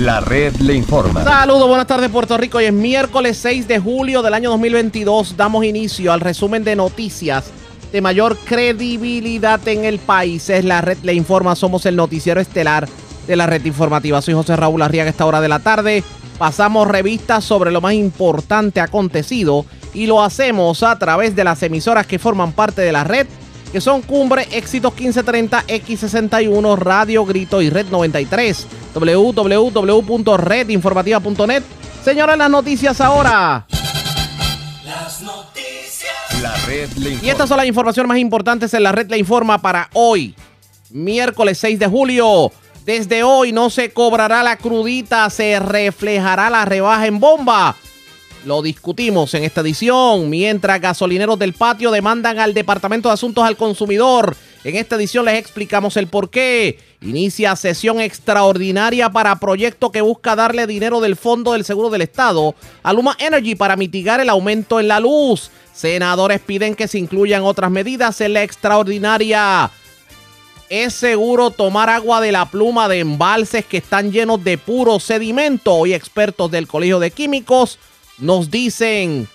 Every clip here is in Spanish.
La red le informa. Saludos, buenas tardes Puerto Rico. Hoy es miércoles 6 de julio del año 2022. Damos inicio al resumen de noticias de mayor credibilidad en el país. Es la red le informa. Somos el noticiero estelar de la red informativa. Soy José Raúl Arriaga. Esta hora de la tarde pasamos revistas sobre lo más importante acontecido y lo hacemos a través de las emisoras que forman parte de la red que son Cumbre, Éxitos 1530, X61, Radio Grito y Red 93. www.redinformativa.net. Señores, las noticias ahora. Las noticias. La red le informa. Y estas son las informaciones más importantes en la red le informa para hoy, miércoles 6 de julio. Desde hoy no se cobrará la crudita, se reflejará la rebaja en bomba. Lo discutimos en esta edición, mientras gasolineros del patio demandan al Departamento de Asuntos al Consumidor. En esta edición les explicamos el por qué. Inicia sesión extraordinaria para proyecto que busca darle dinero del Fondo del Seguro del Estado a Luma Energy para mitigar el aumento en la luz. Senadores piden que se incluyan otras medidas en la extraordinaria. Es seguro tomar agua de la pluma de embalses que están llenos de puro sedimento. Hoy expertos del Colegio de Químicos nos dicen,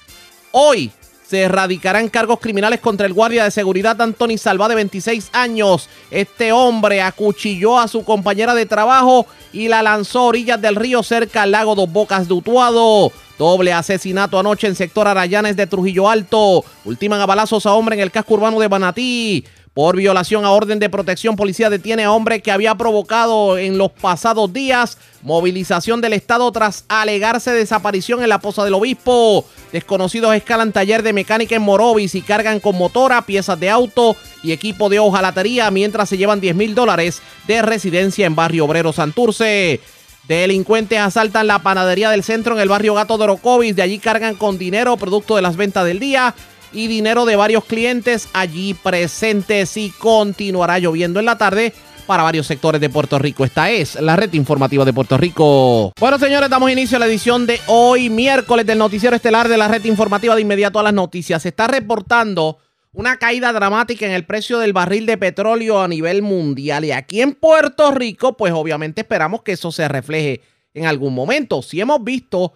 hoy se erradicarán cargos criminales contra el guardia de seguridad Anthony Salva de 26 años. Este hombre acuchilló a su compañera de trabajo y la lanzó a orillas del río cerca al lago Dos Bocas de Utuado. Doble asesinato anoche en sector Arayanes de Trujillo Alto. Ultiman a balazos a hombre en el casco urbano de Banatí. Por violación a orden de protección, policía detiene a hombre que había provocado en los pasados días movilización del Estado tras alegarse desaparición en la Poza del Obispo. Desconocidos escalan taller de mecánica en Morovis y cargan con motora, piezas de auto y equipo de hojalatería mientras se llevan 10 mil dólares de residencia en Barrio Obrero Santurce. Delincuentes asaltan la panadería del centro en el barrio Gato de Orocovis. De allí cargan con dinero, producto de las ventas del día y dinero de varios clientes allí presentes y continuará lloviendo en la tarde para varios sectores de Puerto Rico. Esta es la red informativa de Puerto Rico. Bueno, señores, damos inicio a la edición de hoy, miércoles, del noticiero estelar de la red informativa de inmediato a las noticias. Se está reportando una caída dramática en el precio del barril de petróleo a nivel mundial. Y aquí en Puerto Rico, pues obviamente esperamos que eso se refleje en algún momento. Si hemos visto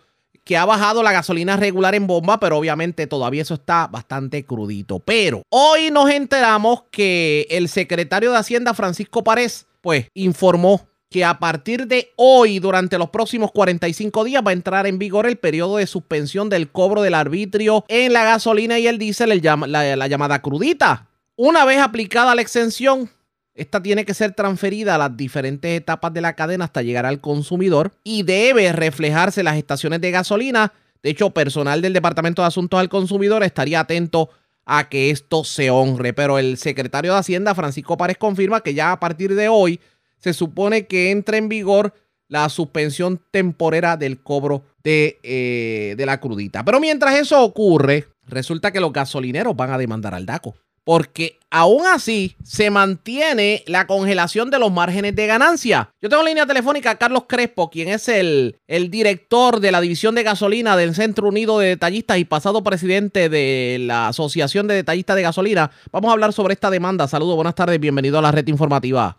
que ha bajado la gasolina regular en bomba, pero obviamente todavía eso está bastante crudito. Pero hoy nos enteramos que el secretario de Hacienda, Francisco Párez, pues informó que a partir de hoy, durante los próximos 45 días, va a entrar en vigor el periodo de suspensión del cobro del arbitrio en la gasolina y el diésel, la, la llamada crudita. Una vez aplicada la exención, esta tiene que ser transferida a las diferentes etapas de la cadena hasta llegar al consumidor y debe reflejarse en las estaciones de gasolina. De hecho, personal del Departamento de Asuntos al Consumidor estaría atento a que esto se honre. Pero el secretario de Hacienda, Francisco Párez, confirma que ya a partir de hoy se supone que entra en vigor la suspensión temporera del cobro de, eh, de la crudita. Pero mientras eso ocurre, resulta que los gasolineros van a demandar al DACO porque aún así se mantiene la congelación de los márgenes de ganancia. Yo tengo en línea telefónica a Carlos Crespo, quien es el, el director de la división de gasolina del Centro Unido de Detallistas y pasado presidente de la Asociación de Detallistas de Gasolina. Vamos a hablar sobre esta demanda. Saludos, buenas tardes, bienvenido a la red informativa.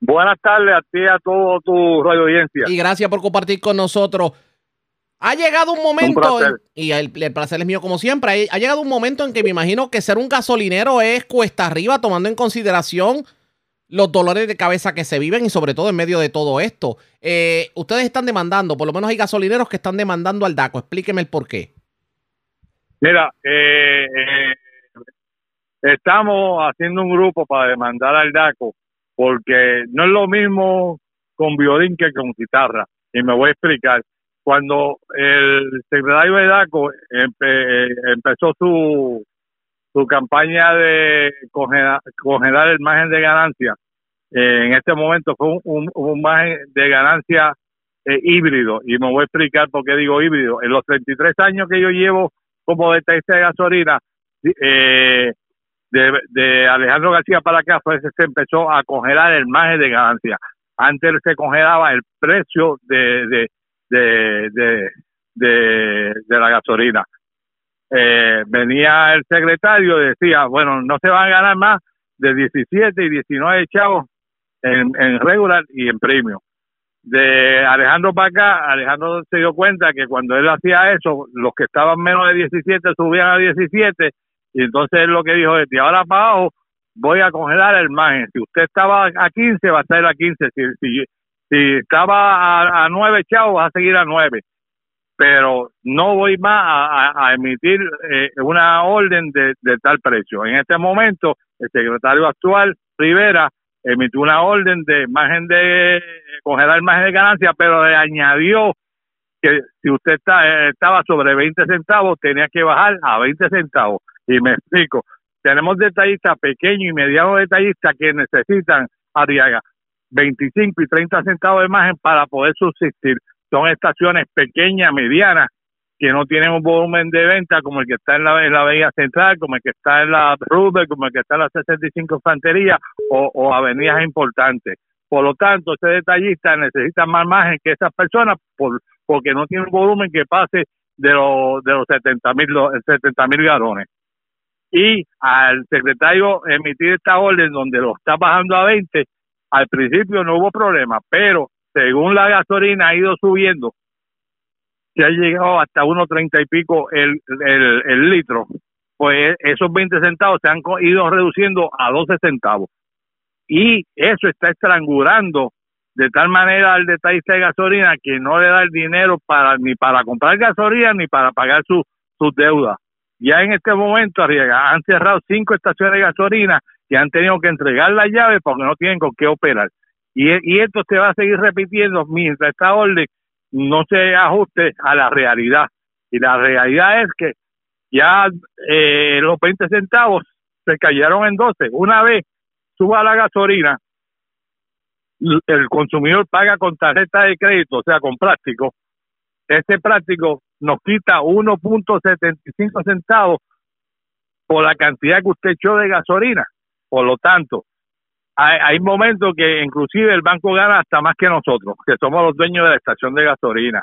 Buenas tardes a ti y a todo tu radio audiencia. Y gracias por compartir con nosotros. Ha llegado un momento, y el, el placer es mío como siempre, ha llegado un momento en que me imagino que ser un gasolinero es cuesta arriba, tomando en consideración los dolores de cabeza que se viven y sobre todo en medio de todo esto. Eh, ustedes están demandando, por lo menos hay gasolineros que están demandando al DACO. Explíqueme el por qué. Mira, eh, eh, estamos haciendo un grupo para demandar al DACO porque no es lo mismo con violín que con guitarra. Y me voy a explicar. Cuando el secretario de DACO empe- empezó su, su campaña de congelar, congelar el margen de ganancia, eh, en este momento fue un, un, margen de ganancia eh, híbrido. Y me voy a explicar por qué digo híbrido. En los 33 años que yo llevo como detallista de gasolina, eh, de, de Alejandro García para acá, fue que se empezó a congelar el margen de ganancia. Antes se congelaba el precio de, de, de, de, la gasolina. Eh, venía el secretario y decía, bueno, no se van a ganar más de 17 y 19 chavos en, en regular y en premio. de Alejandro para acá, Alejandro se dio cuenta que cuando él hacía eso, los que estaban menos de 17 subían a 17 y entonces él lo que dijo es, de ahora para abajo voy a congelar el margen. Si usted estaba a 15, va a estar a 15. Si, si, si estaba a, a 9, chao, va a seguir a 9. Pero no voy más a, emitir eh, una orden de, de tal precio. En este momento, el secretario actual, Rivera, emitió una orden de margen de congelar el margen de ganancia, pero le añadió que si usted está, eh, estaba sobre 20 centavos, tenía que bajar a 20 centavos. Y me explico, tenemos detallistas pequeños y medianos detallistas que necesitan, Arriaga, 25 y 30 centavos de margen para poder subsistir. Son estaciones pequeñas, medianas, que no tienen un volumen de venta como el que está en la, en Avenida Central, como el que está en la Rubel, como el que está en la 65 Infantería o, o avenidas importantes. Por lo tanto, ese detallista necesita más margen que esas personas por, porque no tiene un volumen que pase de, los de los 70 mil 70 mil galones. Y al secretario emitir esta orden donde lo está bajando a 20, al principio no hubo problema, pero según la gasolina ha ido subiendo, se ha llegado hasta 1.30 y pico el, el, el litro, pues esos 20 centavos se han ido reduciendo a 12 centavos. Y eso está estrangulando de tal manera al detallista de gasolina que no le da el dinero para ni para comprar gasolina ni para pagar sus sus deudas. Ya en este momento han cerrado cinco estaciones de gasolina que han tenido que entregar las llaves porque no tienen con qué operar. Y, y esto se va a seguir repitiendo mientras esta orden no se ajuste a la realidad. Y la realidad es que ya eh, los 20 centavos se cayeron en 12. Una vez suba la gasolina, el consumidor paga con tarjeta de crédito, o sea, con plástico. Ese plástico nos quita 1.75 centavos por la cantidad que usted echó de gasolina. Por lo tanto, hay, hay momentos que inclusive el banco gana hasta más que nosotros, que somos los dueños de la estación de gasolina.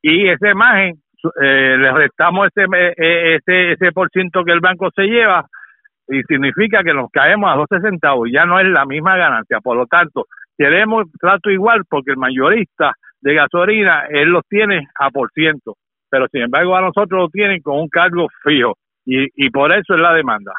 Y esa imagen, eh, le restamos ese, eh, ese, ese por ciento que el banco se lleva y significa que nos caemos a 12 centavos, ya no es la misma ganancia. Por lo tanto, queremos trato igual porque el mayorista de gasolina, él los tiene a por ciento, pero sin embargo a nosotros lo tienen con un cargo fijo y, y por eso es la demanda.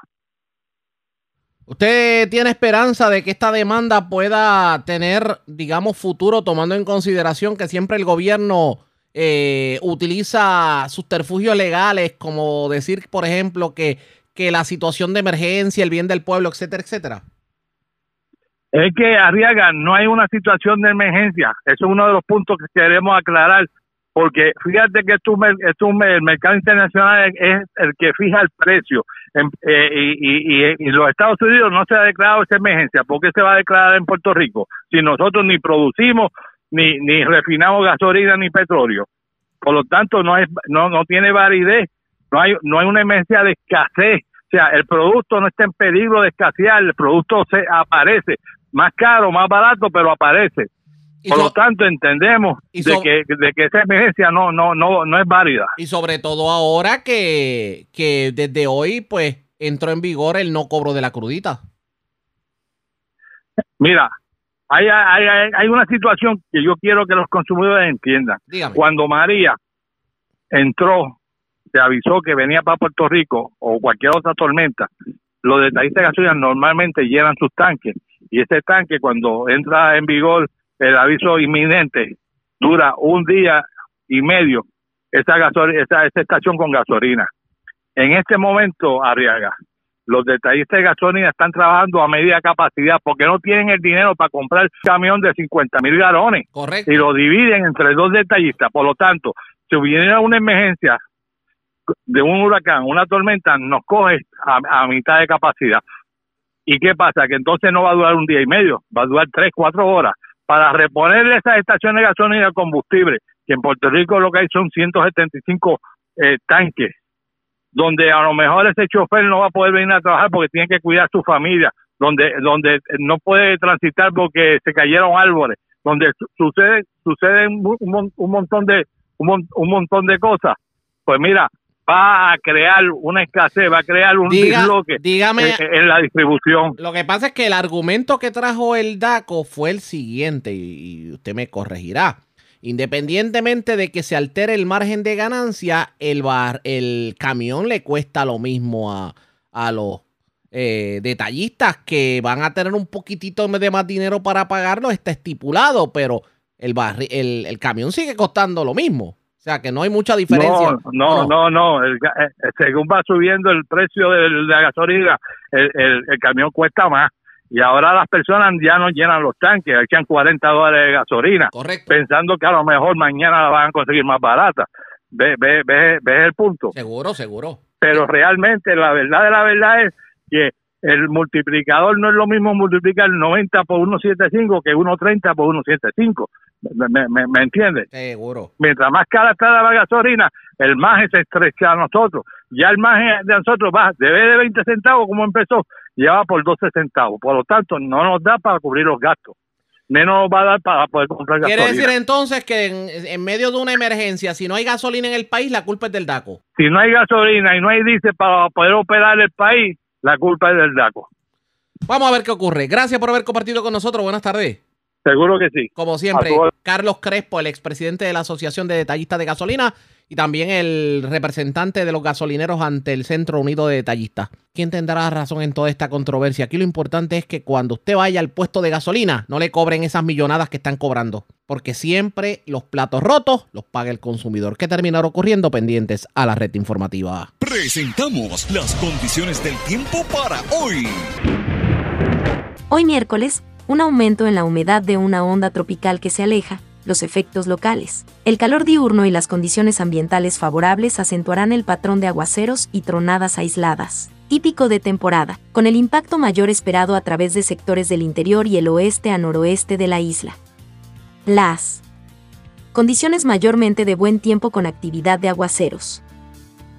¿Usted tiene esperanza de que esta demanda pueda tener, digamos, futuro, tomando en consideración que siempre el gobierno eh, utiliza subterfugios legales, como decir, por ejemplo, que, que la situación de emergencia, el bien del pueblo, etcétera, etcétera? Es que, Arriaga, no hay una situación de emergencia. Eso es uno de los puntos que queremos aclarar, porque fíjate que esto, esto, el mercado internacional es el que fija el precio eh, y, y, y, los Estados Unidos no se ha declarado esa emergencia. ¿Por qué se va a declarar en Puerto Rico? Si nosotros ni producimos, ni, ni refinamos gasolina, ni petróleo. Por lo tanto, no, es, no, no tiene validez. No hay, no hay una emergencia de escasez. O sea, el producto no está en peligro de escasear, el producto se aparece más caro, más barato, pero aparece. Por lo tanto, entendemos de, que, de que esa emergencia no, no, no, no es válida. Y sobre todo ahora que, que desde hoy, pues, entró en vigor el no cobro de la crudita. Mira, hay, hay, hay una situación que yo quiero que los consumidores entiendan. Dígame. Cuando María entró, se avisó que venía para Puerto Rico o cualquier otra tormenta, los detallistas de gasolina normalmente llenan sus tanques y ese tanque cuando entra en vigor el aviso inminente dura un día y medio esa, gasolina, esa, esa estación con gasolina. En este momento, Arriaga, los detallistas de gasolina están trabajando a media capacidad porque no tienen el dinero para comprar un camión de 50 mil galones. Correcto. Y lo dividen entre dos detallistas. Por lo tanto, si hubiera una emergencia de un huracán, una tormenta, nos coge a, a mitad de capacidad. ¿Y qué pasa? Que entonces no va a durar un día y medio, va a durar tres, cuatro horas para reponerle esas estaciones de gasolina y combustible, que en Puerto Rico lo que hay son 175 eh, tanques, donde a lo mejor ese chofer no va a poder venir a trabajar porque tiene que cuidar a su familia, donde donde no puede transitar porque se cayeron árboles, donde su sucede suceden un, un, montón de un, un montón de cosas. Pues mira, va a crear una escasez, va a crear un disloque dígame, en, la distribución. Lo que pasa es que el argumento que trajo el DACO fue el siguiente, y usted me corregirá. Independientemente de que se altere el margen de ganancia, el, bar, el camión le cuesta lo mismo a, a los eh, detallistas que van a tener un poquitito de más dinero para pagarlo, está estipulado, pero el, el, el camión sigue costando lo mismo. O sea, que no hay mucha diferencia. No, no, no. Eh, según va subiendo el precio de, la gasolina, el, el, camión cuesta más. Y ahora las personas ya no llenan los tanques, echan 40 dólares de gasolina, Correcto. pensando que a lo mejor mañana la van a conseguir más barata. ¿Ves ve, ve, ve el punto? Seguro, seguro. Pero realmente la verdad de la verdad es que el multiplicador no es lo mismo multiplicar 90 por 1.75 que 1.30 por 1.75. ¿Me, me, me entiendes? Seguro. Mientras más cara está la gasolina, el margen se estrecha a nosotros. Ya el margen de nosotros va, de vez de 20 centavos como empezó, ya va por 12 centavos. Por lo tanto, no nos da para cubrir los gastos. Menos va a dar para poder comprar gasolina. Quiere decir entonces que en, en, medio de una emergencia, si no hay gasolina en el país, la culpa es del DACO. Si no hay gasolina y no hay dice para poder operar el país, la culpa es del DACO. Vamos a ver qué ocurre. Gracias por haber compartido con nosotros. Buenas tardes. Seguro que sí. Como siempre, Carlos Crespo, el expresidente de la Asociación de Detallistas de Gasolina y también el representante de los gasolineros ante el Centro Unido de Detallistas. ¿Quién tendrá razón en toda esta controversia? Aquí lo importante es que cuando usted vaya al puesto de gasolina, no le cobren esas millonadas que están cobrando. Porque siempre los platos rotos los paga el consumidor. ¿Qué terminará ocurriendo? Pendientes a la red informativa. Presentamos las condiciones del tiempo para hoy. Hoy miércoles un aumento en la humedad de una onda tropical que se aleja, los efectos locales. El calor diurno y las condiciones ambientales favorables acentuarán el patrón de aguaceros y tronadas aisladas, típico de temporada, con el impacto mayor esperado a través de sectores del interior y el oeste a noroeste de la isla. Las condiciones mayormente de buen tiempo con actividad de aguaceros.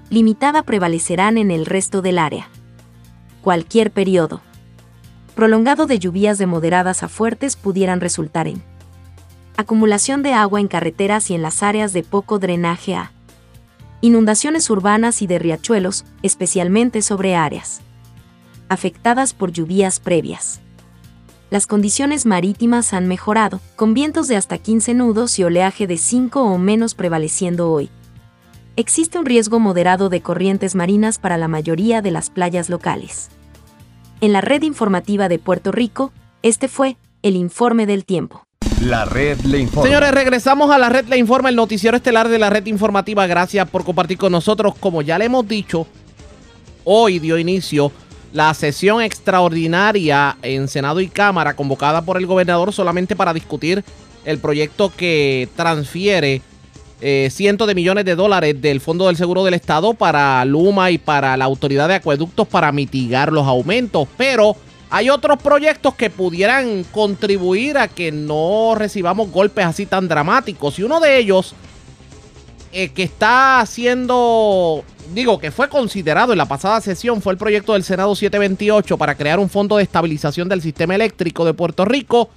Limitada prevalecerán en el resto del área. Cualquier periodo prolongado de lluvias de moderadas a fuertes pudieran resultar en acumulación de agua en carreteras y en las áreas de poco drenaje a inundaciones urbanas y de riachuelos, especialmente sobre áreas afectadas por lluvias previas. Las condiciones marítimas han mejorado, con vientos de hasta 15 nudos y oleaje de 5 o menos prevaleciendo hoy. Existe un riesgo moderado de corrientes marinas para la mayoría de las playas locales. En la red informativa de Puerto Rico, este fue el informe del tiempo. La red le informa. Señores, regresamos a la red le informa, el noticiero estelar de la red informativa. Gracias por compartir con nosotros. Como ya le hemos dicho, hoy dio inicio la sesión extraordinaria en Senado y Cámara convocada por el gobernador solamente para discutir el proyecto que transfiere eh, cientos de millones de dólares del Fondo del Seguro del Estado para Luma y para la Autoridad de Acueductos para mitigar los aumentos. Pero hay otros proyectos que pudieran contribuir a que no recibamos golpes así tan dramáticos. Y uno de ellos, eh, que está siendo, digo, que fue considerado en la pasada sesión, fue el proyecto del Senado 728 para crear un fondo de estabilización del sistema eléctrico de Puerto Rico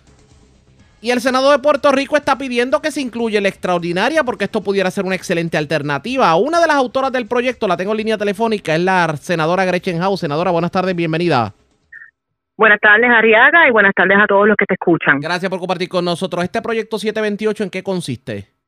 y el Senado de Puerto Rico está pidiendo que se incluya la extraordinaria porque esto pudiera ser una excelente alternativa. Una de las autoras del proyecto, la tengo en línea telefónica, es la senadora Gretchen House. Senadora, buenas tardes, bienvenida. Buenas tardes, Ariaga, y buenas tardes a todos los que te escuchan. Gracias por compartir con nosotros. ¿Este proyecto 728 en qué consiste?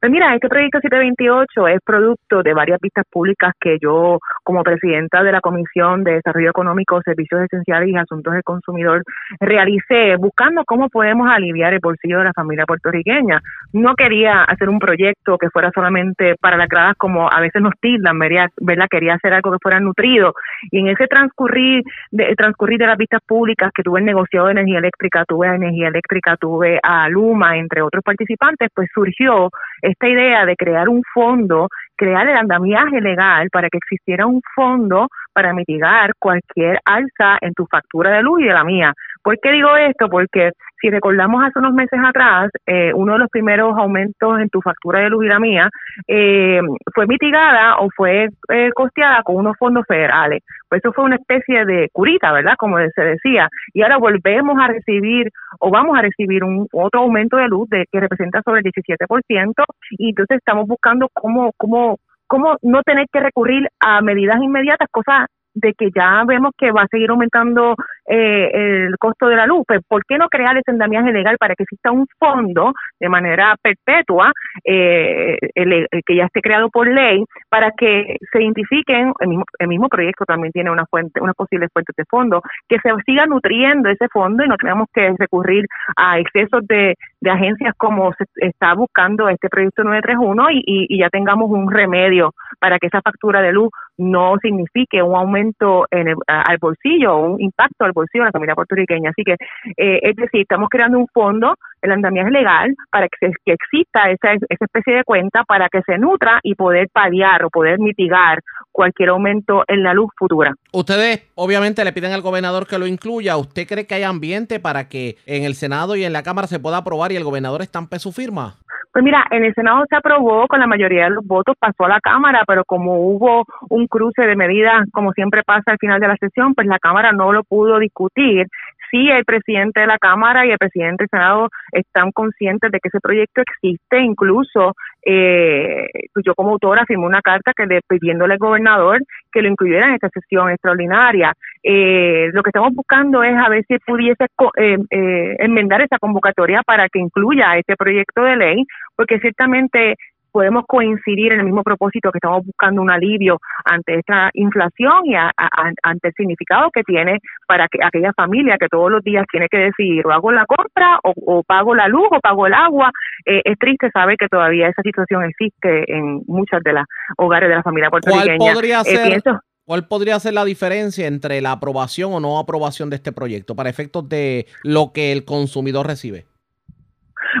Pues mira, este proyecto 728 es producto de varias vistas públicas que yo, como presidenta de la Comisión de Desarrollo Económico, Servicios Esenciales y Asuntos del Consumidor, realicé buscando cómo podemos aliviar el bolsillo de la familia puertorriqueña. No quería hacer un proyecto que fuera solamente para las gradas como a veces nos tildan, ¿verdad? Quería hacer algo que fuera nutrido. Y en ese transcurrir de, transcurrir de las vistas públicas que tuve el negociado de energía eléctrica, tuve a energía eléctrica, tuve a Luma, entre otros participantes, pues surgió esta idea de crear un fondo, crear el andamiaje legal para que existiera un fondo para mitigar cualquier alza en tu factura de luz y de la mía. ¿Por qué digo esto? Porque si recordamos hace unos meses atrás, eh, uno de los primeros aumentos en tu factura de luz y mía eh, fue mitigada o fue eh, costeada con unos fondos federales. Pues eso fue una especie de curita, ¿verdad? Como se decía. Y ahora volvemos a recibir o vamos a recibir un otro aumento de luz de que representa sobre el 17% y entonces estamos buscando cómo, cómo cómo no tener que recurrir a medidas inmediatas, cosas de que ya vemos que va a seguir aumentando eh, el costo de la luz, pues ¿por qué no crear ese andamiaje legal para que exista un fondo de manera perpetua, eh, el, que ya esté creado por ley, para que se identifiquen, el mismo, el mismo proyecto también tiene una fuente, unas posibles fuentes de fondo, que se siga nutriendo ese fondo y no tengamos que recurrir a excesos de, de agencias como se está buscando este proyecto 931 y, y, y ya tengamos un remedio para que esa factura de luz no signifique un aumento en el, al bolsillo un impacto al bolsillo de la familia puertorriqueña. Así que, eh, es decir, estamos creando un fondo, el andamiaje legal, para que, que exista esa, esa especie de cuenta para que se nutra y poder paliar o poder mitigar cualquier aumento en la luz futura. Ustedes obviamente le piden al gobernador que lo incluya. ¿Usted cree que hay ambiente para que en el Senado y en la Cámara se pueda aprobar y el gobernador estampe su firma? Pues mira, en el Senado se aprobó con la mayoría de los votos, pasó a la Cámara, pero como hubo un cruce de medidas, como siempre pasa al final de la sesión, pues la Cámara no lo pudo discutir sí el presidente de la Cámara y el presidente del Senado están conscientes de que ese proyecto existe, incluso eh, pues yo como autora firmé una carta que le, pidiéndole al gobernador que lo incluyera en esta sesión extraordinaria. Eh, lo que estamos buscando es a ver si pudiese eh, eh, enmendar esa convocatoria para que incluya este proyecto de ley, porque ciertamente podemos coincidir en el mismo propósito que estamos buscando un alivio ante esta inflación y ante el significado que tiene para que aquella familia que todos los días tiene que decidir o hago la compra o, pago la luz o pago el agua. Eh, es triste saber que todavía esa situación existe en muchas de las hogares de la familia puertorriqueña. ¿Cuál podría eh, ser? ¿Cuál podría ser la diferencia entre la aprobación o no aprobación de este proyecto para efectos de lo que el consumidor recibe?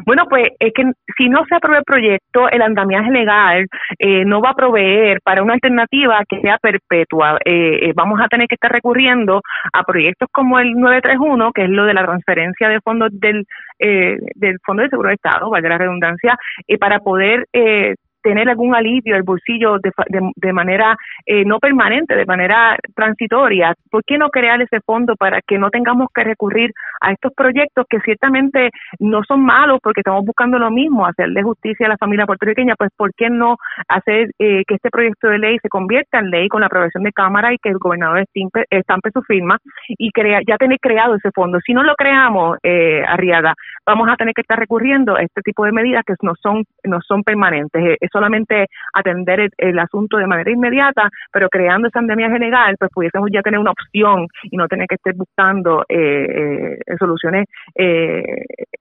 Bueno, pues es que si no se aprueba el proyecto, el andamiaje legal eh, no va a proveer para una alternativa que sea perpetua. Eh, eh, vamos a tener que estar recurriendo a proyectos como el 931, que es lo de la transferencia de fondos del, del Fondo de Seguro de Estado, valga la redundancia, para poder tener algún alivio al bolsillo de, de, manera eh, no permanente, de manera transitoria. ¿Por qué no crear ese fondo para que no tengamos que recurrir a estos proyectos que ciertamente no son malos porque estamos buscando lo mismo, hacerle justicia a la familia puertorriqueña? Pues ¿por qué no hacer eh, que este proyecto de ley se convierta en ley con la aprobación de Cámara y que el gobernador estampe, estampe su firma y crea, ya tener creado ese fondo? Si no lo creamos, eh, Arriaga, vamos a tener que estar recurriendo a este tipo de medidas que no son, no son permanentes solamente atender el, asunto de manera inmediata, pero creando esa andamiaje legal, pues pudiésemos ya tener una opción y no tener que estar buscando eh, eh, soluciones eh,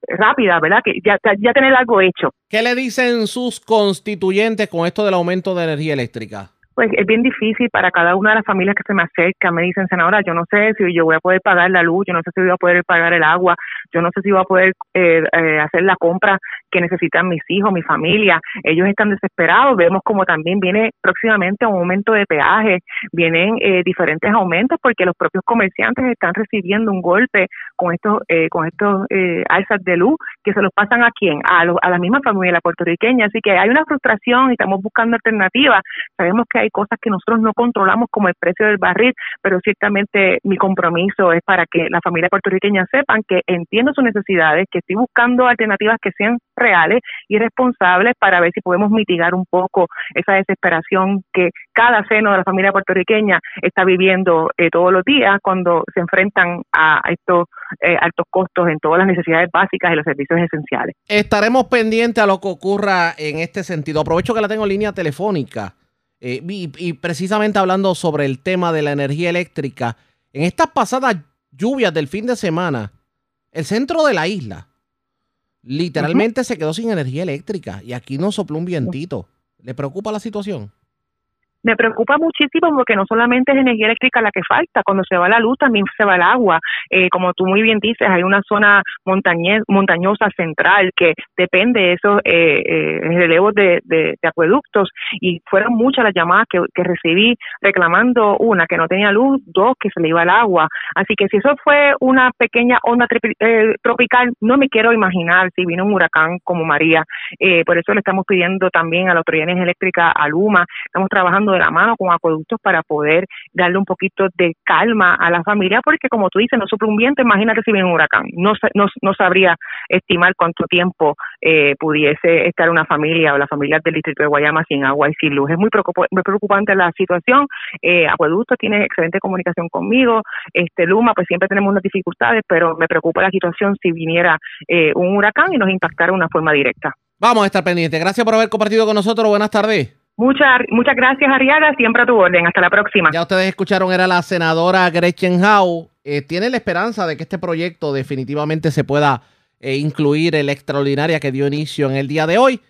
rápidas, ¿verdad? Que ya, ya tener algo hecho. ¿Qué le dicen sus constituyentes con esto del aumento de energía eléctrica? pues es bien difícil para cada una de las familias que se me acerca. Me dicen, senadora, yo no sé si yo voy a poder pagar la luz, yo no sé si voy a poder pagar el agua, yo no sé si voy a poder eh, hacer la compra que necesitan mis hijos, mi familia. Ellos están desesperados. Vemos como también viene próximamente un aumento de peaje, vienen eh, diferentes aumentos porque los propios comerciantes están recibiendo un golpe con estos eh, con estos eh, alzas de luz que se los pasan a quién, a, a la misma familia puertorriqueña. Así que hay una frustración y estamos buscando alternativas. Sabemos que hay cosas que nosotros no controlamos como el precio del barril, pero ciertamente mi compromiso es para que la familia puertorriqueña sepan que entiendo sus necesidades, que estoy buscando alternativas que sean reales y responsables para ver si podemos mitigar un poco esa desesperación que cada seno de la familia puertorriqueña está viviendo eh, todos los días cuando se enfrentan a estos eh, altos costos en todas las necesidades básicas y los servicios esenciales. Estaremos pendientes a lo que ocurra en este sentido. Aprovecho que la tengo en línea telefónica eh, y, y precisamente hablando sobre el tema de la energía eléctrica. En estas pasadas lluvias del fin de semana, el centro de la isla literalmente se quedó sin energía eléctrica y aquí no sopló un vientito. ¿Le preocupa la situación? Me preocupa muchísimo porque no solamente es energía eléctrica la que falta, cuando se va la luz también se va el agua. Eh, como tú muy bien dices, hay una zona montañosa central que depende de esos eh, eh, relevos de, de, acueductos y fueron muchas las llamadas que, que, recibí reclamando una que no tenía luz, dos que se le iba el agua. Así que si eso fue una pequeña onda eh, tropical, no me quiero imaginar si vino un huracán como María. por eso le estamos pidiendo también a la Autoridad Eléctrica, a Luma, estamos trabajando de la mano con acueductos para poder darle un poquito de calma a la familia, porque como tú dices, no suple un viento, imagínate si viene un huracán. No, no, no sabría estimar cuánto tiempo eh, pudiese estar una familia o las familias del distrito de Guayama sin agua y sin luz. Es muy, preocupante la situación. Eh, Acueducto tiene excelente comunicación conmigo. Este Luma, pues siempre tenemos unas dificultades, pero me preocupa la situación si viniera eh, un huracán y nos impactara de una forma directa. Vamos a estar pendientes. Gracias por haber compartido con nosotros. Buenas tardes. Muchas, muchas gracias, Ariaga. Siempre a tu orden. Hasta la próxima. Ya ustedes escucharon, era la senadora Gretchen Howe. Eh, tiene la esperanza de que este proyecto definitivamente se pueda eh, incluir en la extraordinaria que dio inicio en el día de hoy,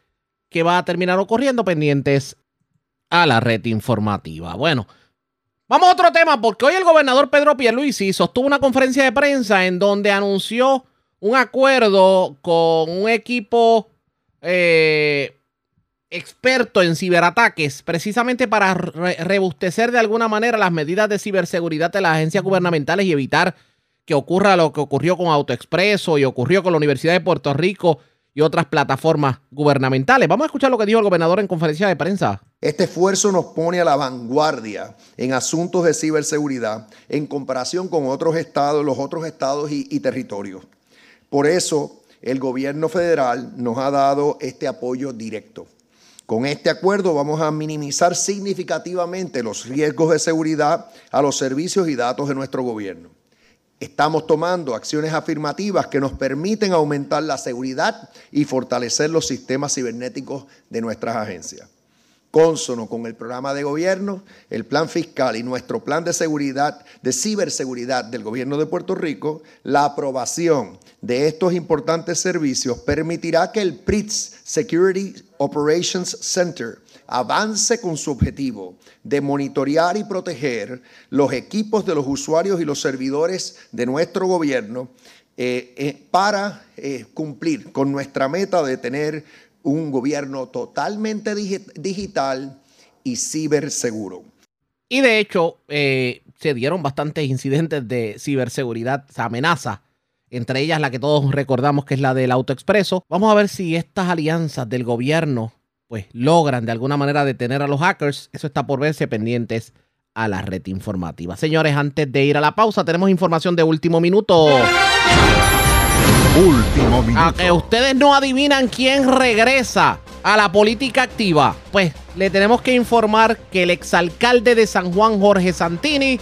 que va a terminar ocurriendo pendientes a la red informativa. Bueno, vamos a otro tema, porque hoy el gobernador Pedro Pierluisi sostuvo una conferencia de prensa en donde anunció un acuerdo con un equipo eh, experto en ciberataques, precisamente para rebustecer de alguna manera las medidas de ciberseguridad de las agencias gubernamentales y evitar que ocurra lo que ocurrió con AutoExpreso y ocurrió con la Universidad de Puerto Rico y otras plataformas gubernamentales. Vamos a escuchar lo que dijo el gobernador en conferencia de prensa. Este esfuerzo nos pone a la vanguardia en asuntos de ciberseguridad en comparación con otros estados, los otros estados y, y territorios. Por eso, el gobierno federal nos ha dado este apoyo directo. Con este acuerdo vamos a minimizar significativamente los riesgos de seguridad a los servicios y datos de nuestro gobierno. Estamos tomando acciones afirmativas que nos permiten aumentar la seguridad y fortalecer los sistemas cibernéticos de nuestras agencias. Consono con el programa de gobierno, el plan fiscal y nuestro plan de seguridad, de ciberseguridad del gobierno de Puerto Rico, la aprobación de estos importantes servicios permitirá que el PRITS Security Operations Center avance con su objetivo de monitorear y proteger los equipos de los usuarios y los servidores de nuestro gobierno eh, eh, para eh, cumplir con nuestra meta de tener un gobierno totalmente digital y ciberseguro. Y de hecho, se dieron bastantes incidentes de ciberseguridad, amenaza entre ellas la que todos recordamos que es la del AutoExpreso. Vamos a ver si estas alianzas del gobierno pues logran de alguna manera detener a los hackers. Eso está por verse pendientes a la red informativa. Señores, antes de ir a la pausa, tenemos información de último minuto. Último minuto. A que ustedes no adivinan quién regresa a la política activa, pues le tenemos que informar que el exalcalde de San Juan, Jorge Santini,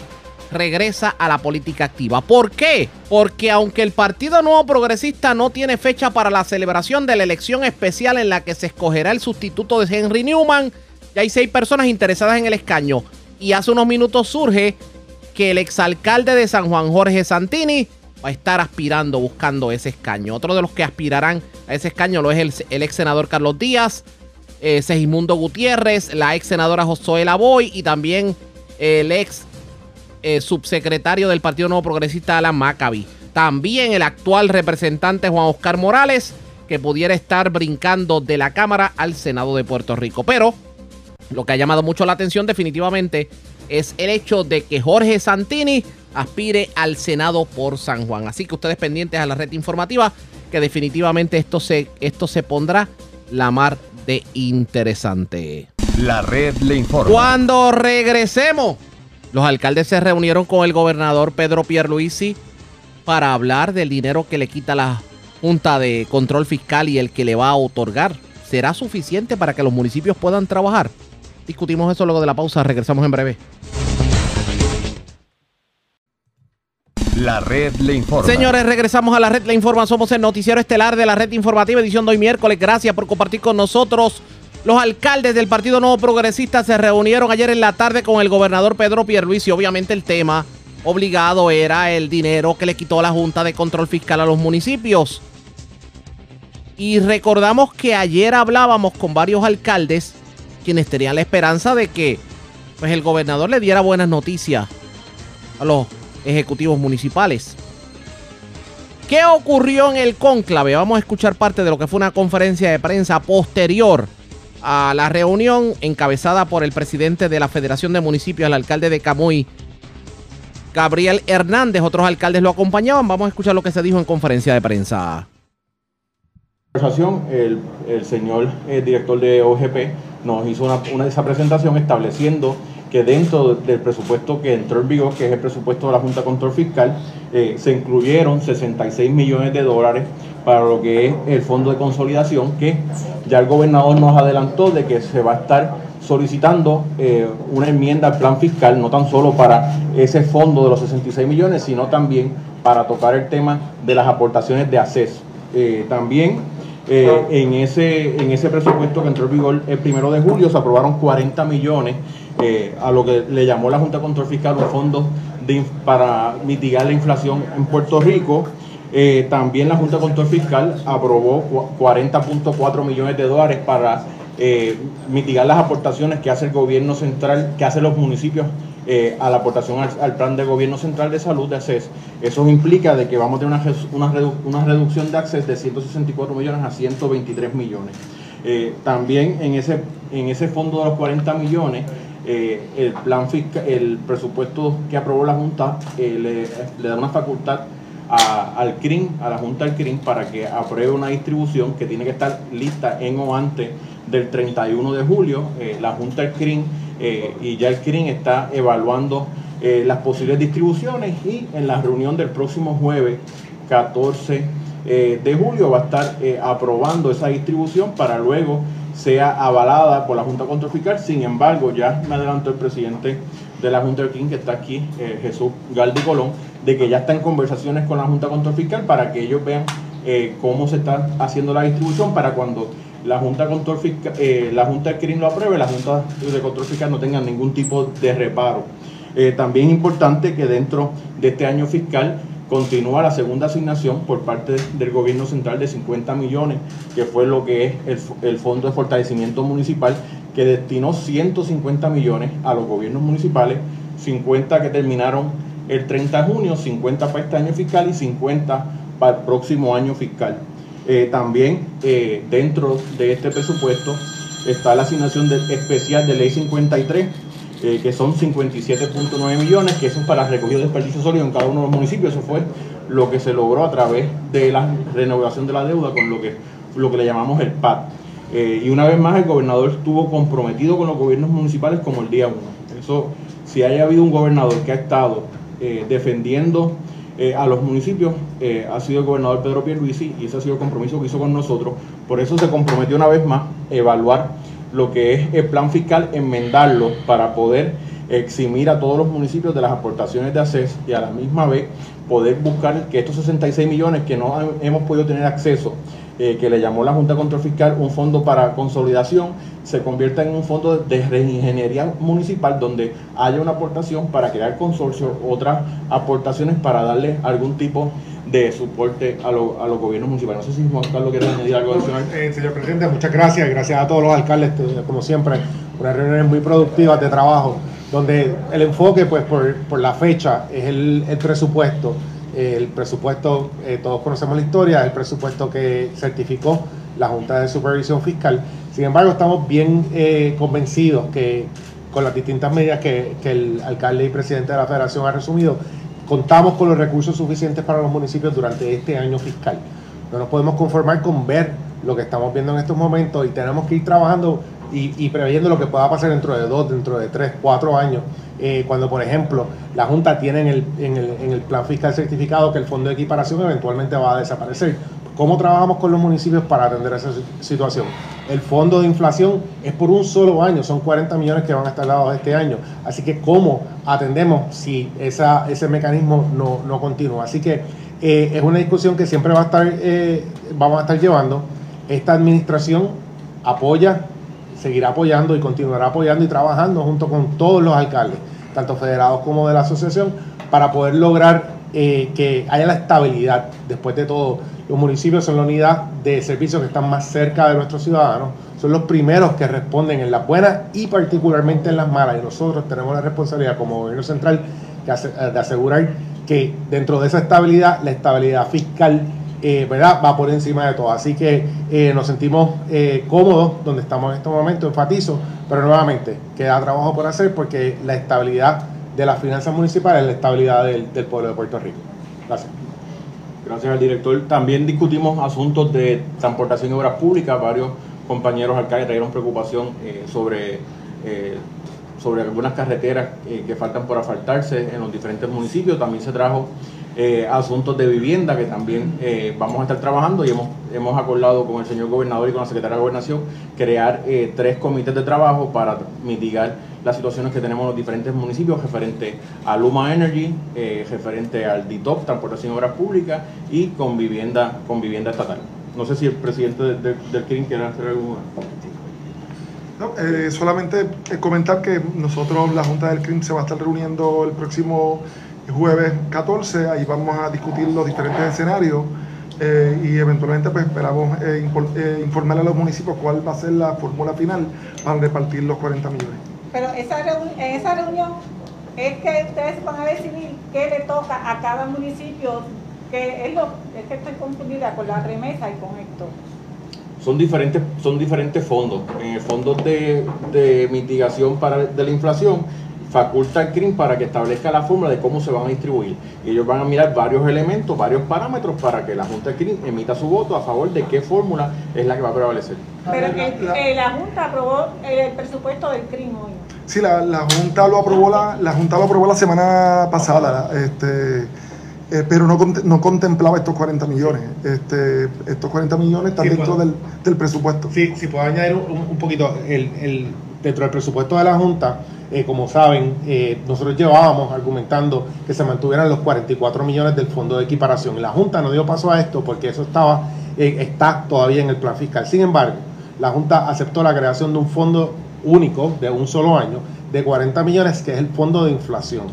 regresa a la política activa. ¿Por qué? Porque aunque el Partido Nuevo Progresista no tiene fecha para la celebración de la elección especial en la que se escogerá el sustituto de Henry Newman, ya hay seis personas interesadas en el escaño. Y hace unos minutos surge que el exalcalde de San Juan, Jorge Santini, a estar aspirando, buscando ese escaño. Otro de los que aspirarán a ese escaño lo es el, ex senador Carlos Díaz, eh, Segismundo Gutiérrez, la ex senadora Josué Lavoy y también el ex eh, subsecretario del Partido Nuevo Progresista Alan Maccabi. También el actual representante Juan Oscar Morales, que pudiera estar brincando de la Cámara al Senado de Puerto Rico. Pero lo que ha llamado mucho la atención definitivamente es el hecho de que Jorge Santini aspire al Senado por San Juan. Así que ustedes pendientes a la red informativa, que definitivamente esto se, esto se pondrá la mar de interesante. La red le informa. Cuando regresemos los alcaldes se reunieron con el gobernador Pedro Pierluisi para hablar del dinero que le quita la Junta de Control Fiscal y el que le va a otorgar. ¿Será suficiente para que los municipios puedan trabajar? Discutimos eso luego de la pausa. Regresamos en breve. La red le informa. Señores, regresamos a la red le informa. Somos el noticiero estelar de la red informativa, edición de hoy miércoles. Gracias por compartir con nosotros. Los alcaldes del Partido Nuevo Progresista se reunieron ayer en la tarde con el gobernador Pedro Pierluisi. Obviamente el tema obligado era el dinero que le quitó la Junta de Control Fiscal a los municipios. Y recordamos que ayer hablábamos con varios alcaldes quienes tenían la esperanza de que pues, el gobernador le diera buenas noticias a los ejecutivos municipales. ¿Qué ocurrió en el cónclave? Vamos a escuchar parte de lo que fue una conferencia de prensa posterior a la reunión encabezada por el presidente de la Federación de Municipios, el alcalde de Camuy, Gabriel Hernández. Otros alcaldes lo acompañaban. Vamos a escuchar lo que se dijo en conferencia de prensa. El, el señor eh, director de OGP nos hizo una, esa presentación estableciendo que dentro del presupuesto que entró en vigor, que es el presupuesto de la Junta de Control Fiscal, eh, se incluyeron 66 millones de dólares para lo que es el fondo de consolidación, que ya el gobernador nos adelantó de que se va a estar solicitando eh, una enmienda al plan fiscal, no tan solo para ese fondo de los 66 millones, sino también para tocar el tema de las aportaciones de acceso. Eh, también en, ese, en ese presupuesto que entró en vigor el primero de julio se aprobaron 40 millones eh, a lo que le llamó la Junta de Control Fiscal un fondo para mitigar la inflación en Puerto Rico. Eh, también la Junta de Control Fiscal aprobó 40.4 millones de dólares para eh, mitigar las aportaciones que hace el gobierno central, que hacen los municipios a la aportación al, plan de gobierno central de salud de ACCES. Eso implica de que vamos a tener una, una, reducción de ACCES de 164 millones a 123 millones. también en ese, en ese fondo de los 40 millones eh, el plan fiscal, el presupuesto que aprobó la Junta eh, le, da una facultad al CRIM, a la Junta del CRIM, para que apruebe una distribución que tiene que estar lista en o antes del 31 de julio. Eh, la Junta del CRIM y ya el CRIM está evaluando las posibles distribuciones y en la reunión del próximo jueves 14 de julio va a estar aprobando esa distribución para luego sea avalada por la Junta Control Fiscal. Sin embargo, ya me adelantó el presidente de la Junta del King, que está aquí, eh, Jesús Galdi Colón, de que ya está en conversaciones con la Junta Control Fiscal para que ellos vean eh, cómo se está haciendo la distribución para cuando la Junta Control Fiscal, eh, la Junta del lo apruebe, la Junta de Control Fiscal no tenga ningún tipo de reparo. también es importante que dentro de este año fiscal Continúa la segunda asignación por parte del gobierno central de 50 millones, que fue lo que es el, Fondo de Fortalecimiento Municipal, que destinó 150 millones a los gobiernos municipales, 50 que terminaron el 30 de junio, 50 para este año fiscal y 50 para el próximo año fiscal. Eh, también eh, dentro de este presupuesto está la asignación especial de ley 53 eh, que son 57.9 millones, que es para recogido de desperdicio sólido en cada uno de los municipios. Eso fue lo que se logró a través de la renovación de la deuda con lo que, lo que le llamamos el PAD. Eh, y una vez más el gobernador estuvo comprometido con los gobiernos municipales como el día uno. Eso, si haya habido un gobernador que ha estado eh, defendiendo a los municipios, ha sido el gobernador Pedro Pierluisi y ese ha sido el compromiso que hizo con nosotros. Por eso se comprometió una vez más a evaluar lo que es el plan fiscal, enmendarlo para poder eximir a todos los municipios de las aportaciones de ACES y a la misma vez poder buscar que estos 66 millones que no hemos podido tener acceso, eh, que le llamó la Junta de Control Fiscal un fondo para consolidación, se convierta en un fondo de reingeniería municipal donde haya una aportación para crear consorcio, otras aportaciones para darle algún tipo de soporte a, a los gobiernos municipales. No sé si Juan Carlos quiere añadir algo adicional. Eh, señor presidente, muchas gracias. Gracias a todos los alcaldes, como siempre, unas reuniones muy productivas de trabajo, donde el enfoque, pues por, por la fecha, es el, el presupuesto. El presupuesto, eh, todos conocemos la historia, el presupuesto que certificó la Junta de Supervisión Fiscal. Sin embargo, estamos bien eh, convencidos que con las distintas medidas que, que el alcalde y presidente de la federación ha resumido, contamos con los recursos suficientes para los municipios durante este año fiscal. No nos podemos conformar con ver lo que estamos viendo en estos momentos y tenemos que ir trabajando y, preveyendo lo que pueda pasar dentro de dos, dentro de tres, cuatro años, eh, cuando por ejemplo la Junta tiene en el, en, el, en el plan fiscal certificado que el fondo de equiparación eventualmente va a desaparecer. ¿Cómo trabajamos con los municipios para atender esa situación? El fondo de inflación es por un solo año, son 40 millones que van a estar dados este año. Así que, ¿cómo atendemos si esa, ese mecanismo no, no continúa? Así que eh, es una discusión que siempre va a estar, eh, vamos a estar llevando. Esta administración apoya, seguirá apoyando y continuará apoyando y trabajando junto con todos los alcaldes, tanto federados como de la asociación, para poder lograr eh, que haya la estabilidad después de todo los municipios son la unidad de servicios que están más cerca de nuestros ciudadanos, son los primeros que responden en las buenas y particularmente en las malas. Y nosotros tenemos la responsabilidad como gobierno central de asegurar que dentro de esa estabilidad, la estabilidad fiscal eh, ¿verdad? va por encima de todo. Así que eh, nos sentimos eh, cómodos donde estamos en este momento, enfatizo, pero nuevamente queda trabajo por hacer porque la estabilidad de las finanzas municipales es la estabilidad del, pueblo de Puerto Rico. Gracias. Gracias al director. También discutimos asuntos de transportación y obras públicas. Varios compañeros alcaldes trajeron preocupación sobre, sobre algunas carreteras que faltan por asfaltarse en los diferentes municipios. También se trajo asuntos de vivienda que también vamos a estar trabajando y hemos, hemos acordado con el señor gobernador y con la secretaria de gobernación crear tres comités de trabajo para mitigar las situaciones que tenemos en los diferentes municipios referente a Luma Energy, referente al DITOP, Transportación y Obras Públicas y con vivienda, con vivienda estatal. No sé si el presidente del CRIM quiere hacer alguna. No, eh, solamente eh, comentar que nosotros, la Junta del CRIM, se va a estar reuniendo el próximo jueves 14. Ahí vamos a discutir los diferentes escenarios eh, y eventualmente pues esperamos informar a los municipios cuál va a ser la fórmula final para repartir los 40 millones. Pero esa en esa reunión es que ustedes van a decidir qué le toca a cada municipio que es, lo, es que estoy confundida con la remesa y con esto. Son diferentes, son diferentes fondos. En el fondo de, de mitigación para, de la inflación, faculta al CRIM para que establezca la fórmula de cómo se van a distribuir. Y ellos van a mirar varios elementos, varios parámetros para que la Junta del CRIM emita su voto a favor de qué fórmula es la que va a prevalecer. Pero que eh, la Junta aprobó el presupuesto del CRIM hoy. Sí, la, la Junta lo aprobó la, la Junta lo aprobó la semana pasada. Este, eh, pero no, no, contemplaba estos 40 millones. Este, estos 40 millones están dentro del, del, presupuesto. Sí, si puedo añadir un, poquito, el, el, dentro del presupuesto de la Junta, eh, como saben, eh, nosotros llevábamos argumentando que se mantuvieran los 44 millones del fondo de equiparación. La Junta no dio paso a esto porque eso estaba está todavía en el plan fiscal. Sin embargo, la Junta aceptó la creación de un fondo único de un solo año de 40 millones, que es el fondo de inflación.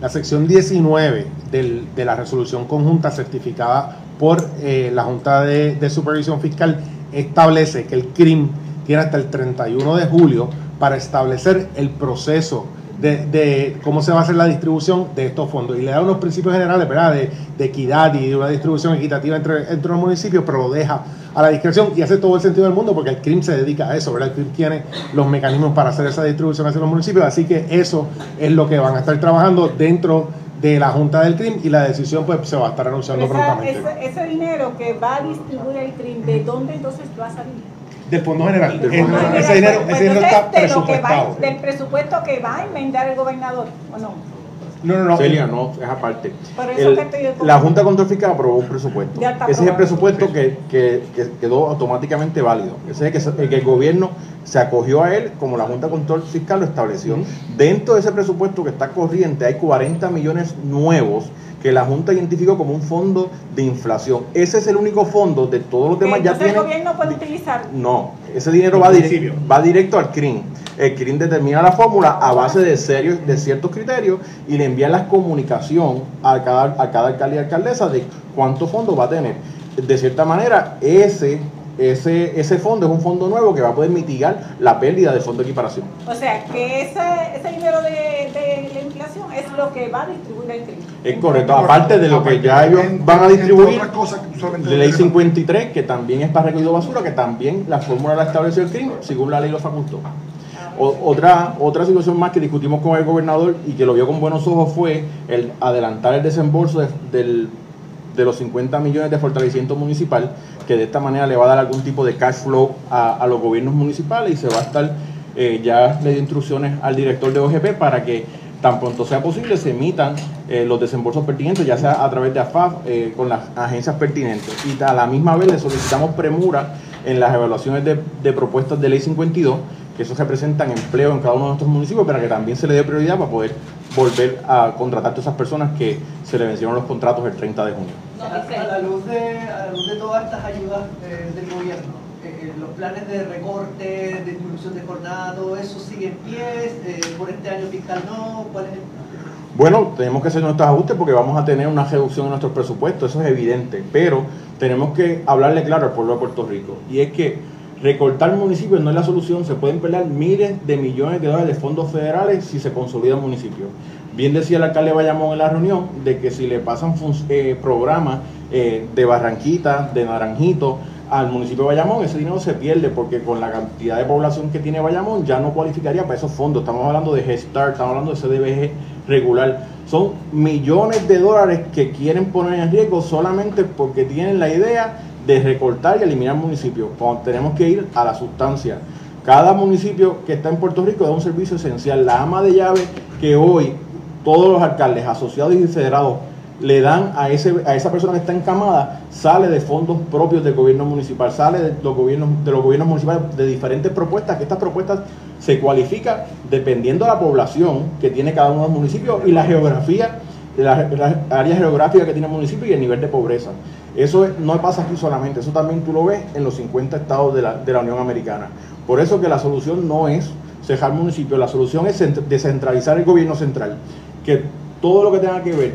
La sección 19 de la resolución conjunta certificada por eh, la Junta de, Supervisión Fiscal establece que el CRIM tiene hasta el 31 de julio para establecer el proceso de, cómo se va a hacer la distribución de estos fondos. Y le da unos principios generales ¿verdad? De, equidad y de una distribución equitativa entre, entre los municipios, pero lo deja a la discreción y hace todo el sentido del mundo porque el CRIM se dedica a eso, ¿verdad? El CRIM tiene los mecanismos para hacer esa distribución hacia los municipios, así que eso es lo que van a estar trabajando dentro de la Junta del CRIM y la decisión pues se va a estar anunciando prontamente. Ese, dinero que va a distribuir el CRIM, ¿de dónde entonces va a salir? Del Fondo General. Del fondo general. Ese dinero, ese dinero está presupuestado. del presupuesto que va a enmendar el gobernador, ¿o no? No, no, no. Celia, no, es aparte. la Junta Control Fiscal aprobó un presupuesto. Ese es el presupuesto que, que, quedó automáticamente válido. Ese es el que, el gobierno se acogió a él como la Junta Control Fiscal lo estableció. Dentro de ese presupuesto que está corriente hay 40 millones nuevos que la Junta identificó como un fondo de inflación. Ese es el único fondo de todos los demás. ya tiene, el gobierno puede utilizar? No, ese dinero va, va directo al CRIM. El CRIM determina la fórmula a base de, de ciertos criterios y le envía la comunicación a cada, a cada alcalde y alcaldesa de cuánto fondo va a tener. De cierta manera, ese ese, ese fondo es un fondo nuevo que va a poder mitigar la pérdida de fondo de equiparación. O sea, que ese, ese dinero de, de, la inflación es lo que va a distribuir el CRIM. Es correcto, aparte de lo que ya ellos van a distribuir, la ley 53, que también es para recogido basura, que también la fórmula la estableció el CRIM, según la ley lo facultó otra, otra situación más que discutimos con el gobernador y que lo vio con buenos ojos fue el adelantar el desembolso de, de los 50 millones de fortalecimiento municipal, que de esta manera le va a dar algún tipo de cash flow a, los gobiernos municipales y se va a estar, eh, ya le dio instrucciones al director de OGP para que tan pronto sea posible se emitan eh, los desembolsos pertinentes, ya sea a través de AFAF eh, con las agencias pertinentes. Y a la misma vez le solicitamos premura en las evaluaciones de, de propuestas de ley 52 que eso representan empleo en cada uno de nuestros municipios, para que también se le dé prioridad para poder volver a contratar a todas esas personas que se le vencieron los contratos el 30 de junio. a, la luz de, a luz de todas estas ayudas eh, del gobierno, eh, eh, los planes de recorte, de disminución de jornada, todo eso sigue en pie, por este año fiscal no, ¿cuál es el bueno, tenemos que hacer nuestros ajustes porque vamos a tener una reducción en nuestros presupuestos, eso es evidente, pero tenemos que hablarle claro al pueblo de Puerto Rico y es que Recortar municipios no es la solución, se pueden pelear miles de millones de dólares de fondos federales si se consolida el municipio. Bien decía el alcalde Bayamón en la reunión de que si le pasan eh, programas eh, de Barranquita, de Naranjito al municipio de Bayamón, ese dinero se pierde porque con la cantidad de población que tiene Bayamón ya no cualificaría para esos fondos. Estamos hablando de G-Start, estamos hablando de CDBG regular. Son millones de dólares que quieren poner en riesgo solamente porque tienen la idea de recortar y eliminar municipios, cuando tenemos que ir a la sustancia. Cada municipio que está en Puerto Rico da un servicio esencial. La ama de llave que hoy todos los alcaldes asociados y federados le dan a, ese, a esa persona que está encamada, sale de fondos propios del gobierno municipal, sale de los gobiernos, de los gobiernos municipales de diferentes propuestas, que estas propuestas se cualifican dependiendo de la población que tiene cada uno de los municipios y la geografía, la, la área geográfica que tiene el municipio y el nivel de pobreza. Eso no pasa aquí solamente, eso también tú lo ves en los 50 estados de la, de la Unión Americana. Por eso que la solución no es cejar municipios, la solución es descentralizar el gobierno central, que todo lo que tenga que ver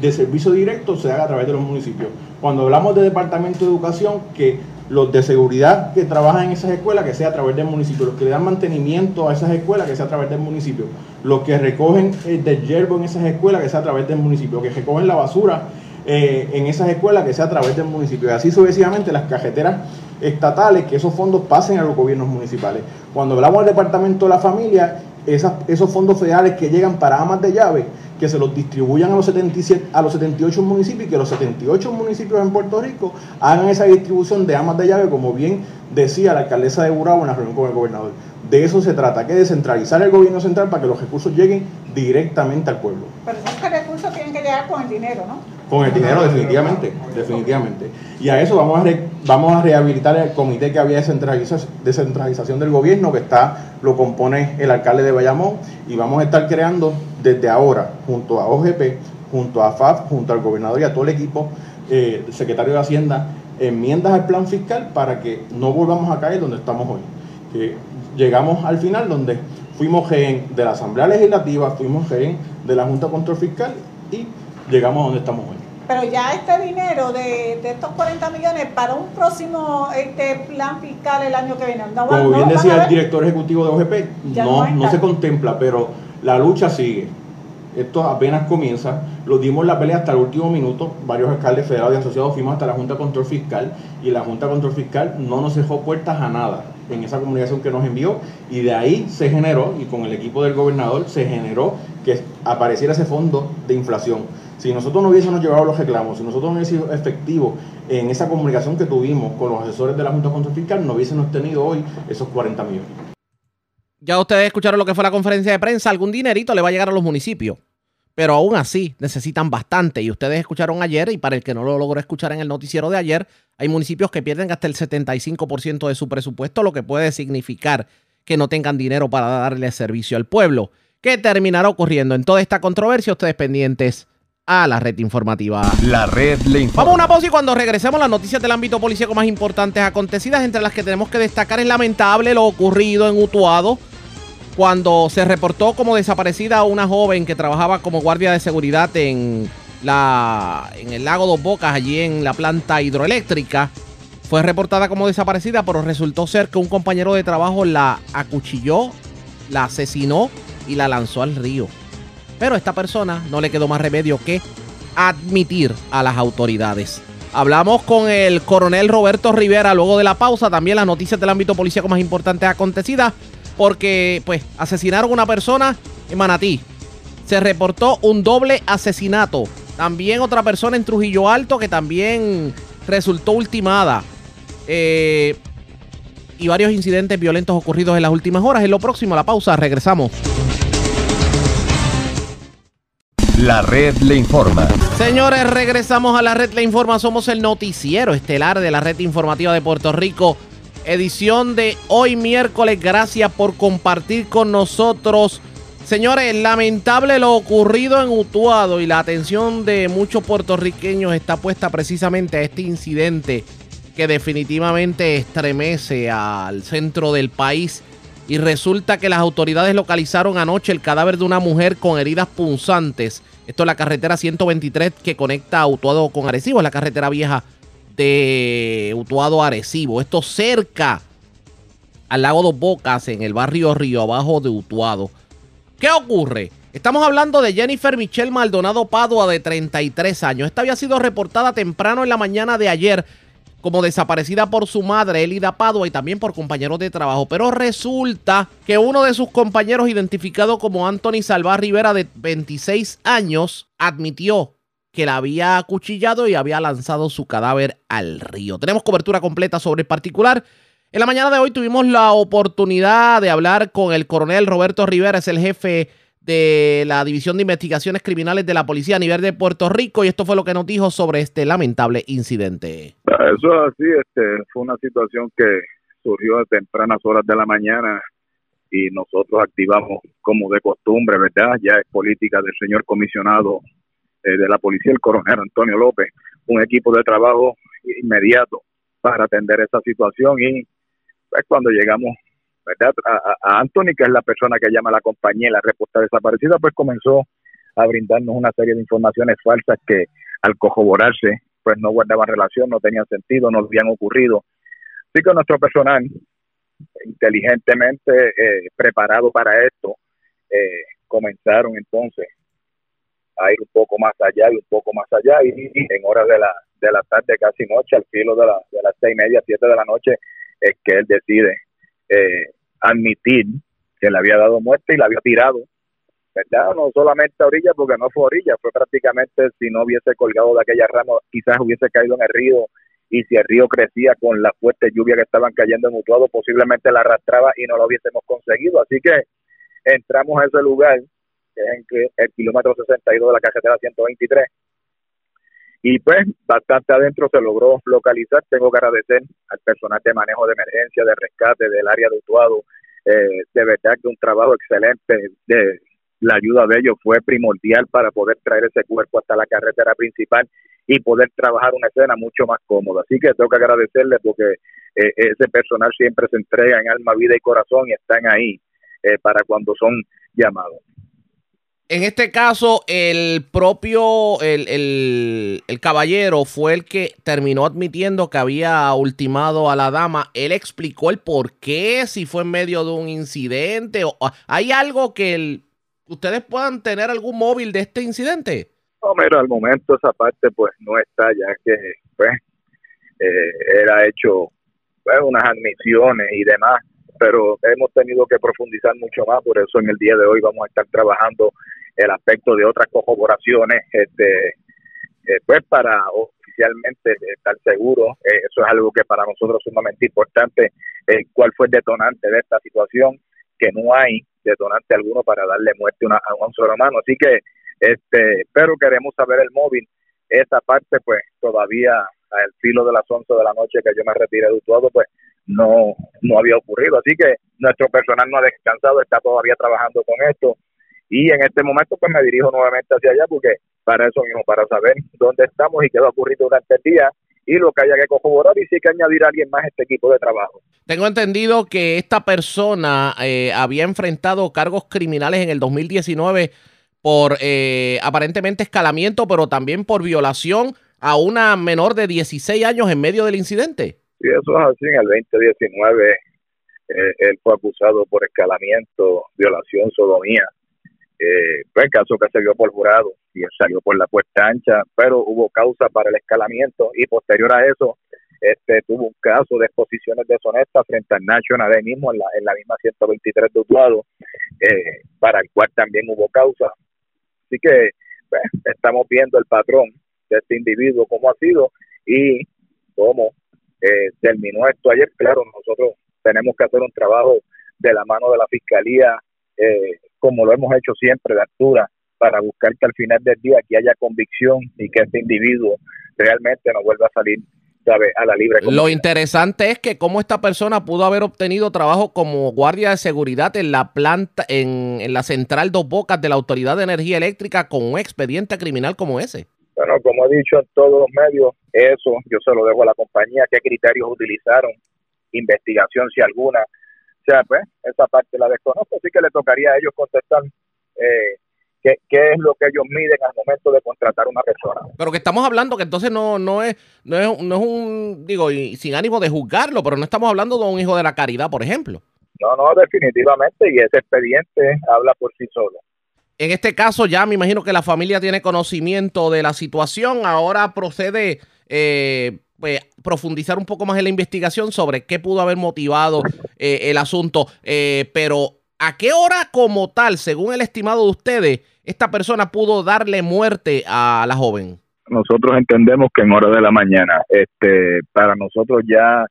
de servicio directo se haga a través de los municipios. Cuando hablamos de departamento de educación, que los de seguridad que trabajan en esas escuelas, que sea a través del municipio, los que le dan mantenimiento a esas escuelas, que sea a través del municipio, los que recogen el del yerbo en esas escuelas, que sea a través del municipio, que recogen la basura eh, en esas escuelas, que sea a través del municipio. Y así sucesivamente las cajeteras estatales, que esos fondos pasen a los gobiernos municipales. Cuando hablamos del departamento de la familia, esos fondos federales que llegan para amas de llave, que se los distribuyan a los, 77, a los 78 municipios y que los 78 municipios en Puerto Rico hagan esa distribución de amas de llave, como bien decía la alcaldesa de Burabo en la reunión con el gobernador. De eso se trata, que descentralizar el gobierno central para que los recursos lleguen directamente al pueblo. Pero esos recursos tienen que llegar con el dinero, ¿no? Con el dinero, definitivamente, definitivamente. Y a eso vamos a, vamos a rehabilitar el comité que había de descentralización del gobierno, que está, lo compone el alcalde de Bayamón, y vamos a estar creando desde ahora, junto a OGP, junto a FAF, junto al gobernador y a todo el equipo, eh, secretario de Hacienda, enmiendas al plan fiscal para que no volvamos a caer donde estamos hoy. Que llegamos al final donde fuimos gen de la Asamblea Legislativa, fuimos gen de la Junta Control Fiscal y llegamos a donde estamos hoy. Pero ya este dinero de, estos 40 millones para un próximo este plan fiscal el año que viene. Como bien decía el director ejecutivo de OGP, no, no, se contempla, pero la lucha sigue. Esto apenas comienza. Lo dimos la pelea hasta el último minuto. Varios alcaldes federados y asociados fuimos hasta la Junta de Control Fiscal y la Junta de Control Fiscal no nos dejó puertas a nada en esa comunicación que nos envió y de ahí se generó, y con el equipo del gobernador se generó que apareciera ese fondo de inflación si nosotros no hubiésemos llevado los reclamos, si nosotros no hubiésemos sido efectivos en esa comunicación que tuvimos con los asesores de la Junta de Control Fiscal, no hubiésemos tenido hoy esos 40 millones. Ya ustedes escucharon lo que fue la conferencia de prensa, algún dinerito le va a llegar a los municipios. Pero aún así necesitan bastante. Y ustedes escucharon ayer, y para el que no lo logró escuchar en el noticiero de ayer, hay municipios que pierden hasta el 75% de su presupuesto, lo que puede significar que no tengan dinero para darle servicio al pueblo. ¿Qué terminará ocurriendo en toda esta controversia? Ustedes pendientes a la red informativa. La red le informa. Vamos a una pausa y cuando regresemos las noticias del ámbito policíaco más importantes acontecidas, entre las que tenemos que destacar es lamentable lo ocurrido en Utuado cuando se reportó como desaparecida una joven que trabajaba como guardia de seguridad en la en el lago Dos Bocas allí en la planta hidroeléctrica. Fue reportada como desaparecida, pero resultó ser que un compañero de trabajo la acuchilló, la asesinó y la lanzó al río. Pero a esta persona no le quedó más remedio que admitir a las autoridades. Hablamos con el coronel Roberto Rivera luego de la pausa, también las noticias del ámbito policíaco más importantes acontecidas, porque pues asesinaron a una persona en Manatí. Se reportó un doble asesinato. También otra persona en Trujillo Alto que también resultó ultimada. Eh, y varios incidentes violentos ocurridos en las últimas horas. En lo próximo, la pausa, regresamos. La red le informa. Señores, regresamos a la red le informa. Somos el noticiero estelar de la red informativa de Puerto Rico. Edición de hoy miércoles. Gracias por compartir con nosotros. Señores, lamentable lo ocurrido en Utuado y la atención de muchos puertorriqueños está puesta precisamente a este incidente que definitivamente estremece al centro del país y resulta que las autoridades localizaron anoche el cadáver de una mujer con heridas punzantes esto es la carretera 123 que conecta a Utuado con Arecibo. Es la carretera vieja de Utuado Arecibo. Esto cerca al lago Dos Bocas, en el barrio Río Abajo de Utuado. ¿Qué ocurre? Estamos hablando de Jennifer Michelle Maldonado Padua, de 33 años. Esta había sido reportada temprano en la mañana de ayer como desaparecida por su madre, Elida Padua, y también por compañeros de trabajo. Pero resulta que uno de sus compañeros, identificado como Anthony Salvar Rivera, de 26 años, admitió que la había acuchillado y había lanzado su cadáver al río. Tenemos cobertura completa sobre el particular. En la mañana de hoy tuvimos la oportunidad de hablar con el coronel Roberto Rivera, es el jefe de la División de Investigaciones Criminales de la Policía a nivel de Puerto Rico y esto fue lo que nos dijo sobre este lamentable incidente. Eso es así, este, fue una situación que surgió a tempranas horas de la mañana y nosotros activamos como de costumbre, ¿verdad? Ya es política del señor comisionado eh, de la policía, el coronel Antonio López, un equipo de trabajo inmediato para atender esa situación y pues, cuando llegamos ¿verdad? A, Anthony, que es la persona que llama a la compañía y la respuesta desaparecida, pues comenzó a brindarnos una serie de informaciones falsas que al corroborarse, pues no guardaban relación, no tenían sentido, no habían ocurrido. Así que nuestro personal, inteligentemente eh, preparado para esto, eh, comenzaron entonces a ir un poco más allá y un poco más allá y, en horas de la, de la tarde, casi noche, al filo de, la, de las seis y media, siete de la noche, es que él decide eh, admitir que le había dado muerte y la había tirado, ¿verdad? No solamente a orilla, porque no fue a orilla, fue prácticamente si no hubiese colgado de aquella rama, quizás hubiese caído en el río y si el río crecía con la fuerte lluvia que estaban cayendo en Utuado, posiblemente la arrastraba y no lo hubiésemos conseguido. Así que entramos a ese lugar, que es en el kilómetro 62 de la carretera 123, y pues bastante adentro se logró localizar. Tengo que agradecer al personal de manejo de emergencia, de rescate del área de Utuado. Eh, de verdad que un trabajo excelente. De, la ayuda de ellos fue primordial para poder traer ese cuerpo hasta la carretera principal y poder trabajar una escena mucho más cómoda. Así que tengo que agradecerles porque eh, ese personal siempre se entrega en alma, vida y corazón y están ahí eh, para cuando son llamados en este caso, el propio, el, caballero fue el que terminó admitiendo que había ultimado a la dama. Él explicó el por qué, si fue en medio de un incidente. O, ¿Hay algo que ustedes puedan tener algún móvil de este incidente? No, mira, al momento esa parte pues no está, ya que pues eh, era hecho pues, unas admisiones y demás pero hemos tenido que profundizar mucho más, por eso en el día de hoy vamos a estar trabajando el aspecto de otras corroboraciones, este, eh, pues para oficialmente estar seguro, eh, eso es algo que para nosotros es sumamente importante, eh, cuál fue el detonante de esta situación, que no hay detonante alguno para darle muerte a un ser humano, así que, este, pero queremos saber el móvil, esa parte pues todavía al filo de las 11 de la noche que yo me retiré de todo, pues no, no había ocurrido, así que nuestro personal no ha descansado, está todavía trabajando con esto, y en este momento pues me dirijo nuevamente hacia allá porque para eso mismo, para saber dónde estamos y qué va a ocurrir durante el día y lo que haya que corroborar y si hay que añadir a alguien más a este equipo de trabajo. Tengo entendido que esta persona eh, había enfrentado cargos criminales en el 2019 por eh, aparentemente escalamiento, pero también por violación a una menor de 16 años en medio del incidente. Sí, eso es así. En el 2019 eh, él fue acusado por escalamiento, violación, sodomía eh, pues el caso que se vio por jurado y salió por la puerta ancha, pero hubo causa para el escalamiento y posterior a eso este tuvo un caso de exposiciones deshonestas frente al National ahí mismo en la, en la misma 123 de Utuado, eh, para el cual también hubo causa. Así que pues, estamos viendo el patrón de este individuo, cómo ha sido y cómo eh, terminó esto ayer. Claro, nosotros tenemos que hacer un trabajo de la mano de la Fiscalía eh, como lo hemos hecho siempre, de altura, para buscar que al final del día aquí haya convicción y que este individuo realmente no vuelva a salir a la libre. Lo interesante es que cómo esta persona pudo haber obtenido trabajo como guardia de seguridad en la planta, en, en, la central Dos Bocas de la Autoridad de Energía Eléctrica con un expediente criminal como ese. Bueno, como he dicho en todos los medios, eso yo se lo dejo a la compañía, qué criterios utilizaron, investigación si alguna, sea, pues esa parte la desconozco, así que le tocaría a ellos contestar eh, qué, es lo que ellos miden al momento de contratar una persona. Pero que estamos hablando que entonces no, no, es, no, es, no es un, digo, y sin ánimo de juzgarlo, pero no estamos hablando de un hijo de la caridad, por ejemplo. No, no, definitivamente, y ese expediente habla por sí solo. En este caso ya me imagino que la familia tiene conocimiento de la situación, ahora procede... Eh, pues, profundizar un poco más en la investigación sobre qué pudo haber motivado eh, el asunto. Eh, pero, ¿a qué hora como tal, según el estimado de ustedes, esta persona pudo darle muerte a la joven? nosotros entendemos que en hora de la mañana, este, para nosotros ya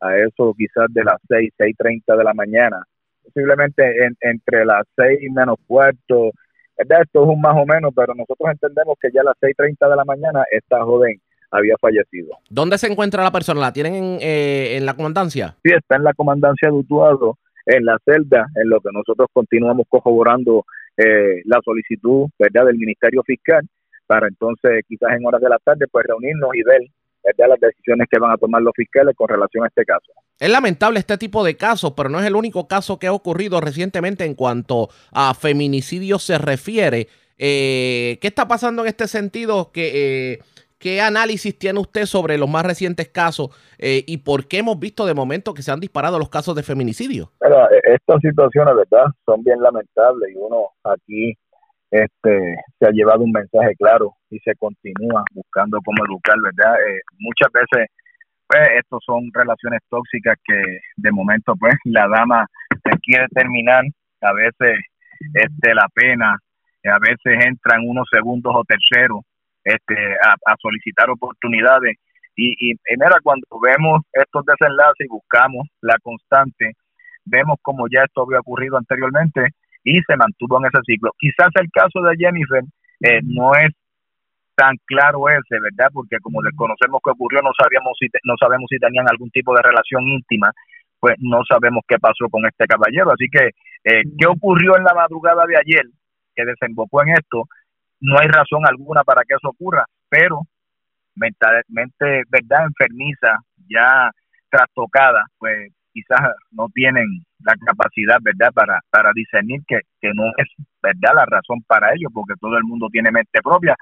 a eso quizás de las seis, seis treinta de la mañana, posiblemente entre las seis menos cuarto. Esto es un más o menos, pero nosotros entendemos que ya a las seis treinta de la mañana esta joven había fallecido. ¿Dónde se encuentra la persona? ¿La tienen en, eh, en la comandancia? Sí, está en la comandancia de Utuado, en la celda, en lo que nosotros continuamos corroborando eh, la solicitud, ¿verdad?, del Ministerio Fiscal para entonces quizás en horas de la tarde pues reunirnos y ver las decisiones que van a tomar los fiscales con relación a este caso. Es lamentable este tipo de casos, pero no es el único caso que ha ocurrido recientemente en cuanto a feminicidio se refiere. Eh, ¿Qué está pasando en este sentido? ¿Qué, eh, ¿Qué análisis tiene usted sobre los más recientes casos eh, y por qué hemos visto de momento que se han disparado los casos de feminicidio? estas situaciones, ¿verdad? Son bien lamentables y uno aquí este se ha llevado un mensaje claro y se continúa buscando cómo educar, ¿verdad? Eh, muchas veces, pues, estos son relaciones tóxicas que de momento, pues, la dama se quiere terminar, a veces este la pena, a veces entran unos segundos o terceros este, a, solicitar oportunidades. Y, y, y, mira, cuando vemos estos desenlaces y buscamos la constante, vemos como ya esto había ocurrido anteriormente y se mantuvo en ese ciclo. Quizás el caso de Jennifer eh, no es tan claro ese, ¿verdad? Porque como desconocemos qué ocurrió, no sabíamos si no sabemos si tenían algún tipo de relación íntima, pues no sabemos qué pasó con este caballero. Así que, eh, ¿qué ocurrió en la madrugada de ayer que desembocó en esto? No hay razón alguna para que eso ocurra, pero mentalmente, ¿verdad? Enfermiza, ya trastocada, pues quizás no tienen la capacidad, ¿verdad?, para, para discernir que, que no es, ¿verdad?, la razón para ello, porque todo el mundo tiene mente propia.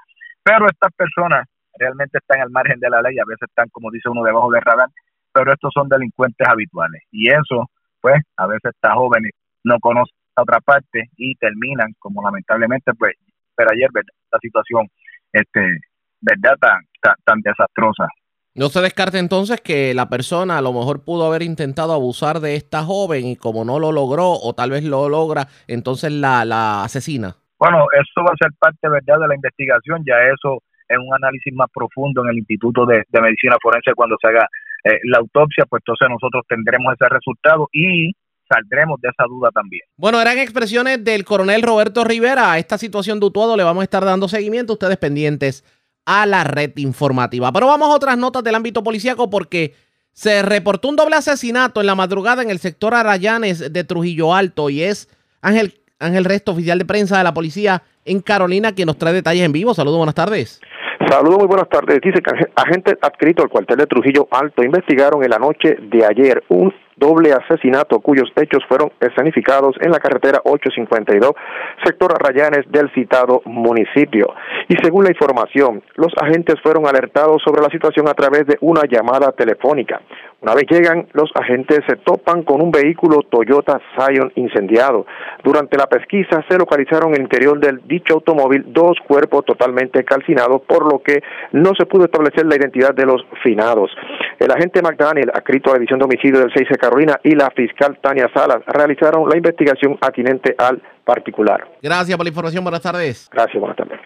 Pero estas personas realmente están al margen de la ley, a veces están, como dice uno, debajo del radar, pero estos son delincuentes habituales. Y eso, pues, a veces estas jóvenes no conocen otra parte y terminan, como lamentablemente, pues, pero ayer, ¿verdad?, esta situación, este, ¿verdad?, tan, tan desastrosa. No se descarte entonces que la persona a lo mejor pudo haber intentado abusar de esta joven y como no lo logró o tal vez lo logra, entonces la, la asesina. Bueno, eso va a ser parte verdad de la investigación, ya eso es un análisis más profundo en el Instituto de, Medicina Forense cuando se haga eh, la autopsia, pues entonces nosotros tendremos ese resultado y saldremos de esa duda también. Bueno, eran expresiones del coronel Roberto Rivera. A esta situación de Utuado le vamos a estar dando seguimiento, ustedes pendientes a la red informativa. Pero vamos a otras notas del ámbito policíaco porque se reportó un doble asesinato en la madrugada en el sector Arayanes de Trujillo Alto y es Ángel, Ángel Resto, oficial de prensa de la policía en Carolina, quien nos trae detalles en vivo. Saludos, buenas tardes. Saludos, muy buenas tardes. Dice que agentes adscritos al cuartel de Trujillo Alto investigaron en la noche de ayer un doble asesinato cuyos hechos fueron escenificados en la carretera 852, sector Arrayanes del citado municipio. Y según la información, los agentes fueron alertados sobre la situación a través de una llamada telefónica. Una vez llegan, los agentes se topan con un vehículo Toyota Scion incendiado. Durante la pesquisa se localizaron en el interior del dicho automóvil dos cuerpos totalmente calcinados, por lo que no se pudo establecer la identidad de los finados. El agente McDaniel, adscrito a la División de Homicidio del 6 de Carolina, y la fiscal Tania Salas realizaron la investigación atinente al particular. Gracias por la información. Buenas tardes. Gracias, buenas tardes.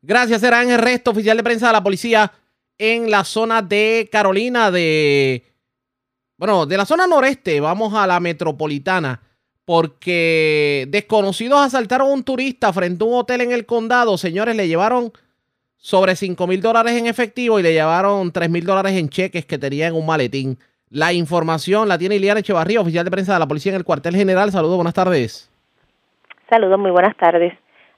Gracias, era el Resto, oficial de prensa de la policía en la zona de Carolina, de. Bueno, de la zona noreste, vamos a la metropolitana, porque desconocidos asaltaron a un turista frente a un hotel en el condado. Señores, le llevaron sobre 5 mil dólares en efectivo y le llevaron 3 mil dólares en cheques que tenía en un maletín. La información la tiene Iliana Echevarría, oficial de prensa de la policía en el cuartel general. Saludos, buenas tardes. Saludos, muy buenas tardes.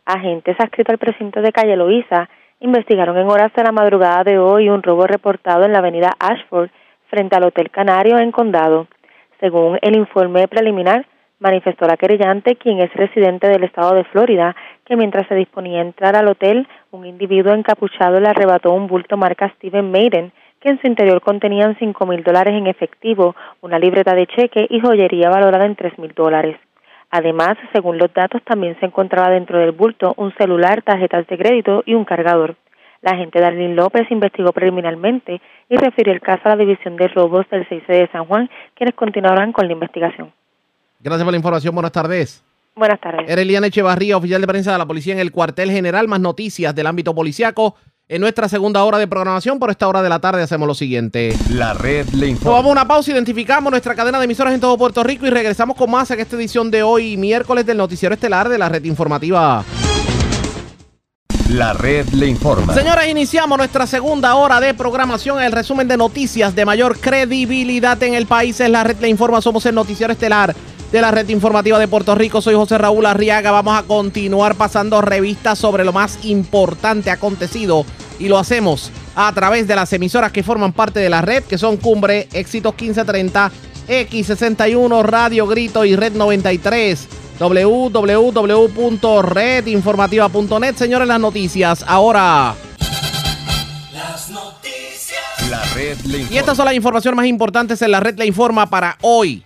Agentes adscritos al precinto de Calle Loíza investigaron en horas de la madrugada de hoy un robo reportado en la avenida Ashford frente al Hotel Canario en Condado. Según el informe preliminar, manifestó la querellante, quien es residente del estado de Florida, que mientras se disponía a entrar al hotel, un individuo encapuchado le arrebató un bulto marca Steven Maiden, que en su interior contenían cinco mil dólares en efectivo, una libreta de cheque y joyería valorada en tres mil dólares. Además, según los datos, también se encontraba dentro del bulto un celular, tarjetas de crédito y un cargador. La agente Darlene López investigó preliminarmente y refirió el caso a la División de Robos del 6 de San Juan, quienes continuarán con la investigación. Gracias por la información. Buenas tardes. Buenas tardes. Era Eliana Echevarría, oficial de prensa de la policía en el cuartel general. Más noticias del ámbito policiaco. En nuestra segunda hora de programación. Por esta hora de la tarde hacemos lo siguiente. La red le informa. Tomamos una pausa, identificamos nuestra cadena de emisoras en todo Puerto Rico y regresamos con más en esta edición de hoy, miércoles del Noticiero Estelar de la Red Informativa. La red le informa. Señoras, iniciamos nuestra segunda hora de programación. El resumen de noticias de mayor credibilidad en el país es la red le informa. Somos el Noticiero Estelar de la red informativa de Puerto Rico. Soy José Raúl Arriaga. Vamos a continuar pasando revistas sobre lo más importante acontecido y lo hacemos a través de las emisoras que forman parte de la red, que son Cumbre, Éxitos 1530, X61, Radio Grito y Red 93 www.redinformativa.net. Señores, las noticias ahora. Las noticias. La red le informa. Y estas son las informaciones más importantes en la red Le Informa para hoy,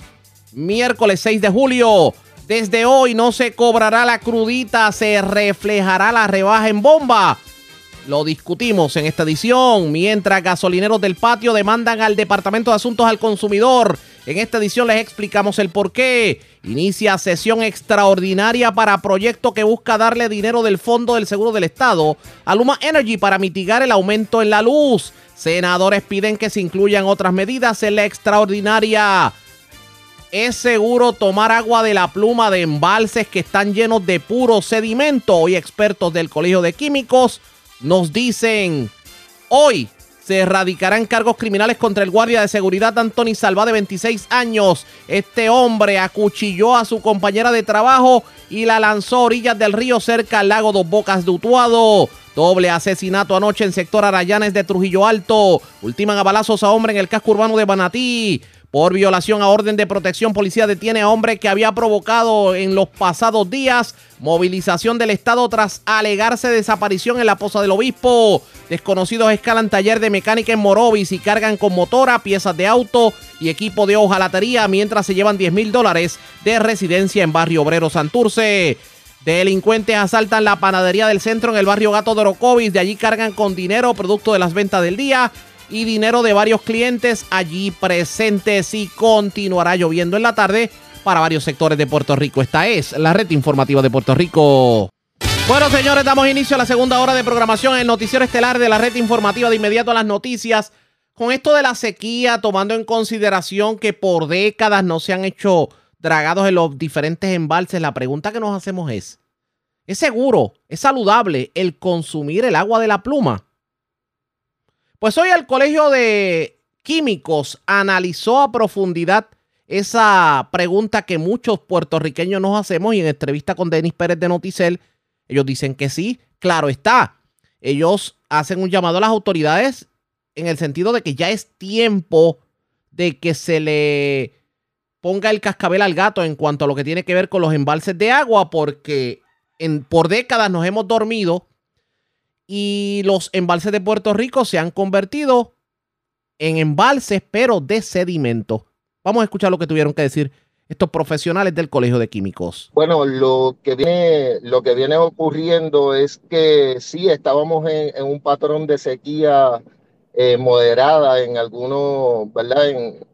miércoles 6 de julio. Desde hoy no se cobrará la crudita, se reflejará la rebaja en bomba. Lo discutimos en esta edición, mientras gasolineros del patio demandan al Departamento de Asuntos al Consumidor. En esta edición les explicamos el por qué. Inicia sesión extraordinaria para proyecto que busca darle dinero del Fondo del Seguro del Estado a Luma Energy para mitigar el aumento en la luz. Senadores piden que se incluyan otras medidas en la extraordinaria. Es seguro tomar agua de la pluma de embalses que están llenos de puro sedimento. Hoy expertos del Colegio de Químicos nos dicen, hoy se erradicarán cargos criminales contra el guardia de seguridad Anthony Salva de 26 años. Este hombre acuchilló a su compañera de trabajo y la lanzó a orillas del río cerca al lago Dos Bocas de Utuado. Doble asesinato anoche en sector Arayanes de Trujillo Alto. Ultiman a balazos a hombre en el casco urbano de Banatí. Por violación a orden de protección, policía detiene a hombre que había provocado en los pasados días movilización del Estado tras alegarse desaparición en la Poza del Obispo. Desconocidos escalan taller de mecánica en Morovis y cargan con motora, piezas de auto y equipo de hojalatería mientras se llevan 10 mil dólares de residencia en Barrio Obrero Santurce. Delincuentes asaltan la panadería del centro en el barrio Gato de Orocovis. De allí cargan con dinero, producto de las ventas del día y dinero de varios clientes allí presentes y continuará lloviendo en la tarde para varios sectores de Puerto Rico. Esta es la red informativa de Puerto Rico. Bueno, señores, damos inicio a la segunda hora de programación en el noticiero estelar de la red informativa de inmediato a las noticias. Con esto de la sequía, tomando en consideración que por décadas no se han hecho dragados en los diferentes embalses, la pregunta que nos hacemos es, ¿es seguro, es saludable el consumir el agua de la pluma? Pues hoy el Colegio de Químicos analizó a profundidad esa pregunta que muchos puertorriqueños nos hacemos y en entrevista con Denis Pérez de Noticel, ellos dicen que sí, claro está. Ellos hacen un llamado a las autoridades en el sentido de que ya es tiempo de que se le ponga el cascabel al gato en cuanto a lo que tiene que ver con los embalses de agua, porque en, por décadas nos hemos dormido y los embalses de Puerto Rico se han convertido en embalses, pero de sedimento. Vamos a escuchar lo que tuvieron que decir estos profesionales del Colegio de Químicos. Bueno, lo que viene, lo que viene ocurriendo es que sí estábamos en, un patrón de sequía eh, moderada en algunos, ¿verdad? En,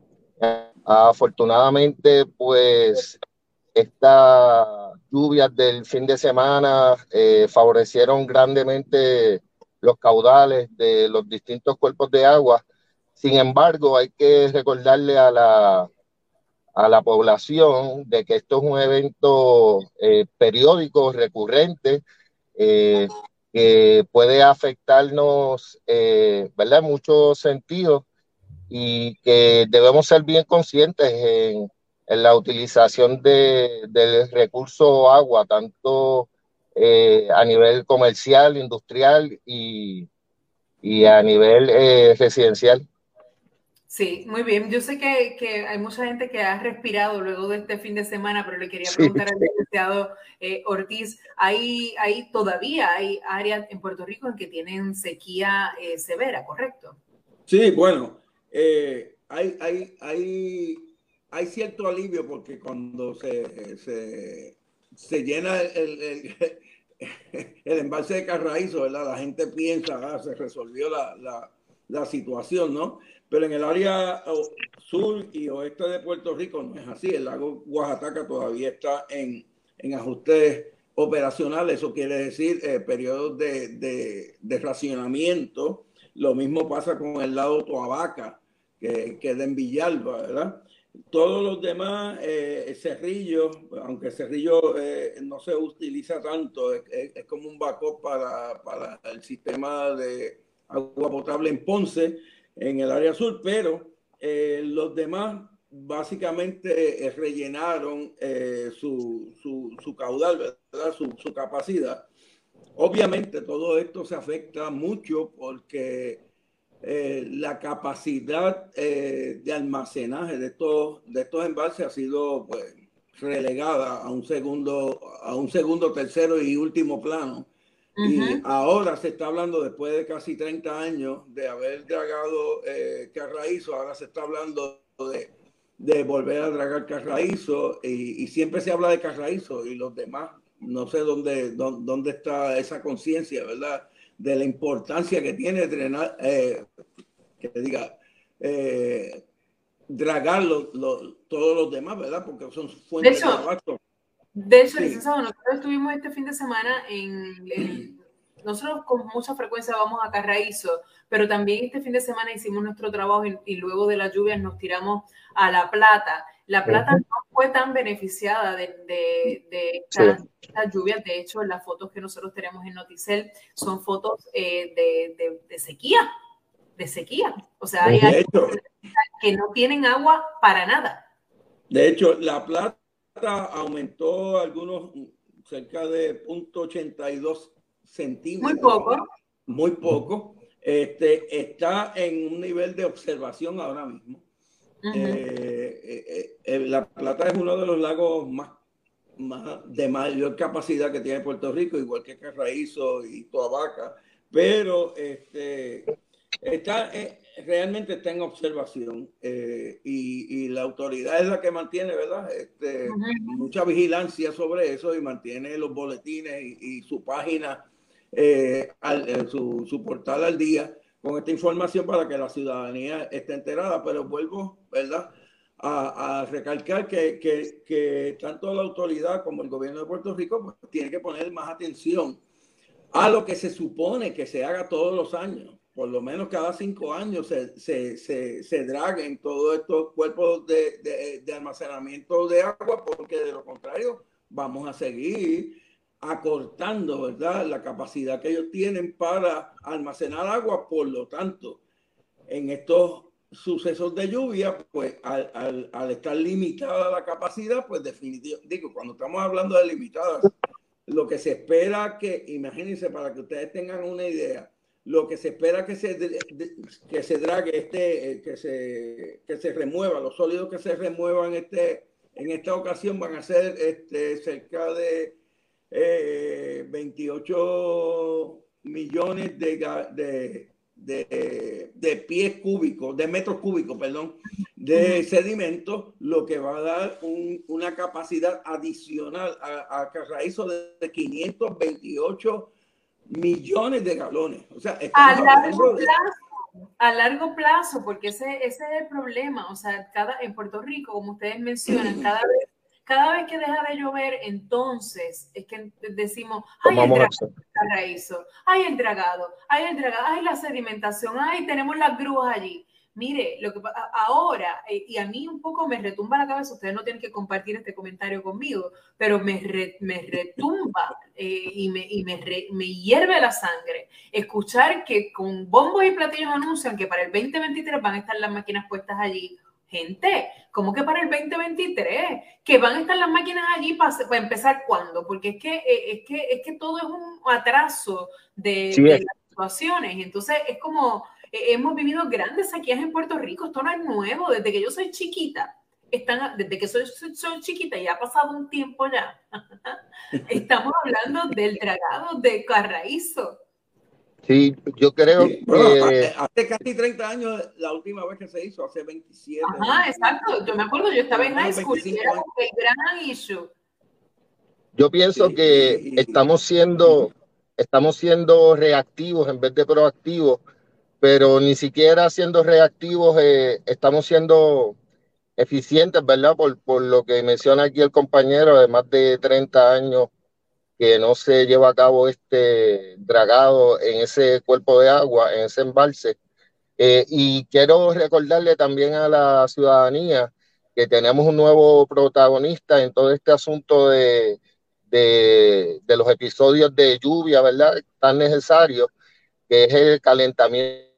afortunadamente, pues estas lluvias del fin de semana eh, favorecieron grandemente los caudales de los distintos cuerpos de agua. Sin embargo, hay que recordarle a la, a la población de que esto es un evento eh, periódico, recurrente, eh, que puede afectarnos, ¿verdad? En muchos sentidos y que debemos ser bien conscientes en, en la utilización de, del recurso agua, tanto eh, a nivel comercial, industrial y, y a nivel eh, residencial. Sí, muy bien. Yo sé que, que, hay mucha gente que ha respirado luego de este fin de semana, pero le quería Sí, preguntar al licenciado eh, Ortiz, ¿hay, hay todavía hay áreas en Puerto Rico en que tienen sequía eh, severa, correcto? Sí, bueno, eh, hay, hay, hay, hay cierto alivio porque cuando se, se, se llena el, el, el embalse de Carraízo, ¿verdad? La gente piensa, ah, se resolvió la, la, la situación, ¿no? Pero en el área sur y oeste de Puerto Rico no es así. El lago Oaxaca todavía está en, en ajustes operacional, eso quiere decir eh, periodos de, de, de, racionamiento. Lo mismo pasa con el lado Toabaca, que queda en Villalba, ¿verdad? Todos los demás, eh, Cerrillo, aunque Cerrillo eh, no se utiliza tanto, es, es, como un backup para, para el sistema de agua potable en Ponce, en el área sur, pero eh, los demás básicamente eh, rellenaron su, su, caudal, su, capacidad. Obviamente todo esto se afecta mucho porque eh, la capacidad eh, de almacenaje de estos, de estos embalses ha sido pues, relegada a un segundo, a un segundo, tercero y último plano. Uh -huh. Y ahora se está hablando, después de casi 30 años de haber dragado eh, Carraízo, ahora se está hablando de, de volver a dragar Carraízo y, y, siempre se habla de Carraízo y los demás, no sé dónde, dónde, dónde está esa conciencia, ¿verdad? De la importancia que tiene drenar, eh, que diga, eh, dragar lo, lo, todos los demás, ¿verdad? Porque son fuentes de, hecho, de abasto. De hecho, sí. licenciado, nosotros estuvimos este fin de semana en, en, nosotros con mucha frecuencia vamos a Carraízo, pero también este fin de semana hicimos nuestro trabajo y, y luego de las lluvias nos tiramos a La Plata. La Plata no fue tan beneficiada de, de, de estas, sí. estas, lluvias. De hecho, las fotos que nosotros tenemos en Noticel son fotos eh, de, de, sequía, de sequía. O sea, hay hecho, que no tienen agua para nada. De hecho, La Plata aumentó algunos cerca de 0.82 centímetros. Muy poco. Muy poco. Este, está en un nivel de observación ahora mismo. Uh -huh. eh, eh, la Plata es uno de los lagos más, más, de mayor capacidad que tiene Puerto Rico, igual que Carraízo y Toabaca, pero este, está, eh, realmente está en observación eh, y, y, la autoridad es la que mantiene, ¿verdad? Este. Mucha vigilancia sobre eso y mantiene los boletines y, y su página, eh, al, su, su portal al día con esta información para que la ciudadanía esté enterada, pero vuelvo, ¿verdad? A, a recalcar que, que, que, tanto la autoridad como el gobierno de Puerto Rico pues, tiene que poner más atención a lo que se supone que se haga todos los años. Por lo menos cada cinco años se, se, se, se draguen todos estos cuerpos de, de, de almacenamiento de agua, porque de lo contrario vamos a seguir acortando, ¿verdad? La capacidad que ellos tienen para almacenar agua. Por lo tanto, en estos sucesos de lluvia, pues al, estar limitada la capacidad, pues definitivamente, digo, cuando estamos hablando de limitadas, lo que se espera que, imagínense, para que ustedes tengan una idea, lo que se espera que se, que se drague este, que se, que se remueva, los sólidos que se remuevan este, en esta ocasión van a ser este, cerca de eh, 28 millones de, de, de, de, pies cúbicos, de metros cúbicos, perdón, de sedimentos, lo que va a dar un, una capacidad adicional a, a Carraízo de 528 millones de galones. O sea, a largo plazo, a largo plazo, porque ese, ese es el problema. O sea, cada, en Puerto Rico, como ustedes mencionan, cada vez cada vez que deja de llover, entonces es que decimos, ay, el dragado, ay, el dragado, ay, el dragado, ay, la sedimentación, ay, tenemos las grúas allí. Mire, lo que ahora, eh, y a mí un poco me retumba la cabeza, ustedes no tienen que compartir este comentario conmigo, pero me, re, me retumba eh, y, me, y me, re, me hierve la sangre escuchar que con bombos y platillos anuncian que para el 2023 van a estar las máquinas puestas allí gente, ¿cómo que para el 2023? Que van a estar las máquinas allí para, para empezar cuándo? Porque es que, eh, es, que, es que todo es un atraso de, sí, de las situaciones. Entonces es como, eh, hemos vivido grandes sequías en Puerto Rico, esto no es nuevo, desde que yo soy chiquita. Están, desde que soy, soy, soy chiquita, ya ha pasado un tiempo ya. Estamos hablando del dragado de Carraízo. Sí, yo creo sí, bueno, que... Hace casi 30 años la última vez que se hizo, hace 27. Ajá, exacto. Yo me acuerdo, yo estaba en high school y era el gran issue. Yo pienso sí, que y, estamos siendo estamos siendo reactivos en vez de proactivos, pero ni siquiera siendo reactivos eh, estamos siendo eficientes, ¿verdad? Por, por lo que menciona aquí el compañero, de más de 30 años que no se lleva a cabo este dragado en ese cuerpo de agua, en ese embalse. Eh, y quiero recordarle también a la ciudadanía que tenemos un nuevo protagonista en todo este asunto de, de, de los episodios de lluvia, ¿verdad? Tan necesarios, que es el calentamiento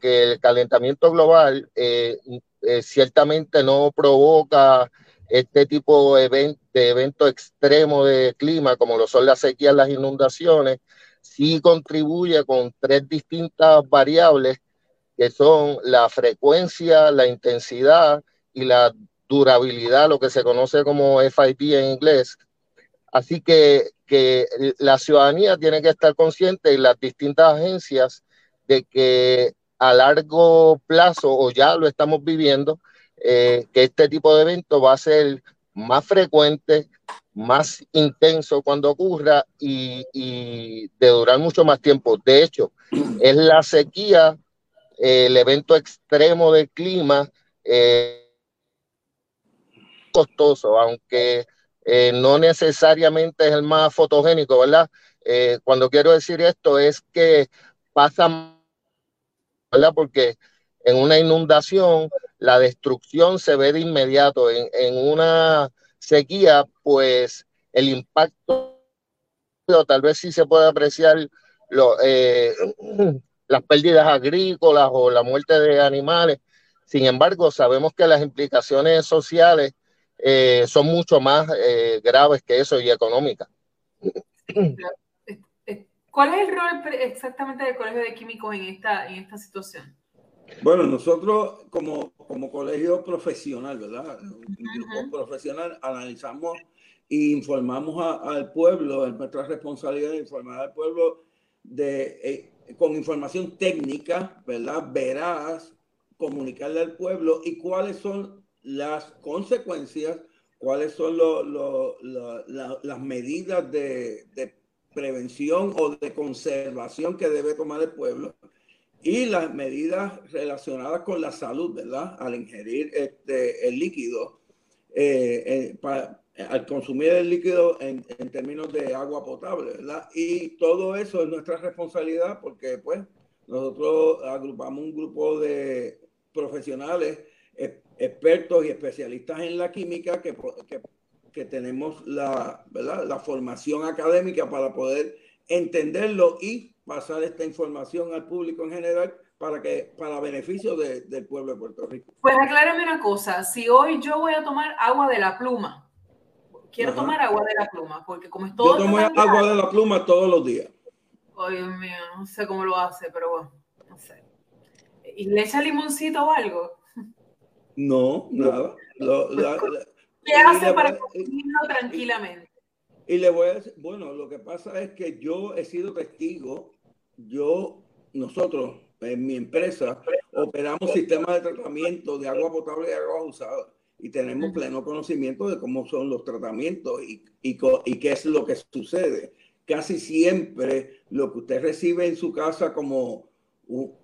que el calentamiento global eh, eh, ciertamente no provoca este tipo de, evento, extremo de clima, como lo son las sequías, las inundaciones, sí contribuye con tres distintas variables que son la frecuencia, la intensidad y la durabilidad, lo que se conoce como FID en inglés. Así que, que la ciudadanía tiene que estar consciente y las distintas agencias de que a largo plazo, o ya lo estamos viviendo, eh, que este tipo de evento va a ser más frecuente, más intenso cuando ocurra y, de durar mucho más tiempo. De hecho, es la sequía, el evento extremo del clima, eh, costoso, aunque eh, no necesariamente es el más fotogénico, ¿verdad? cuando quiero decir esto es que pasa ¿verdad? Porque en una inundación la destrucción se ve de inmediato. En, una sequía, pues el impacto, tal vez sí se puede apreciar eh, las pérdidas agrícolas o la muerte de animales. Sin embargo, sabemos que las implicaciones sociales eh, son mucho más eh, graves que eso y económicas. ¿Cuál es el rol exactamente del Colegio de Químicos en esta, en esta situación? Bueno, nosotros como, como colegio profesional, ¿verdad? Un profesional analizamos e informamos al pueblo, es nuestra responsabilidad de informar al pueblo de, eh, con información técnica, ¿verdad? Verás, comunicarle al pueblo y cuáles son las consecuencias, cuáles son las medidas de, de prevención o de conservación que debe tomar el pueblo y las medidas relacionadas con la salud, ¿verdad? Al ingerir este, el líquido, eh, eh, al consumir el líquido en, en, términos de agua potable, ¿verdad? Y todo eso es nuestra responsabilidad porque, pues, nosotros agrupamos un grupo de profesionales, expertos y especialistas en la química que, que que tenemos la, ¿verdad? la formación académica para poder entenderlo y pasar esta información al público en general para que para beneficio del pueblo de Puerto Rico. Pues aclárame una cosa, si hoy yo voy a tomar agua de la pluma, quiero tomar agua de la pluma, porque como es todo... Yo tomo agua de la pluma todos los días. Oh, Dios mío, no sé cómo lo hace, pero bueno, no sé. ¿Y le echa limoncito o algo? No, nada. Lo, la, ¿Qué hace para consumirlo tranquilamente? Y le voy a decir, bueno, lo que pasa es que yo he sido testigo, yo, nosotros, en mi empresa, operamos sistemas de tratamiento de agua potable y agua usada y tenemos pleno conocimiento de cómo son los tratamientos y, y, y, qué es lo que sucede. Casi siempre lo que usted recibe en su casa como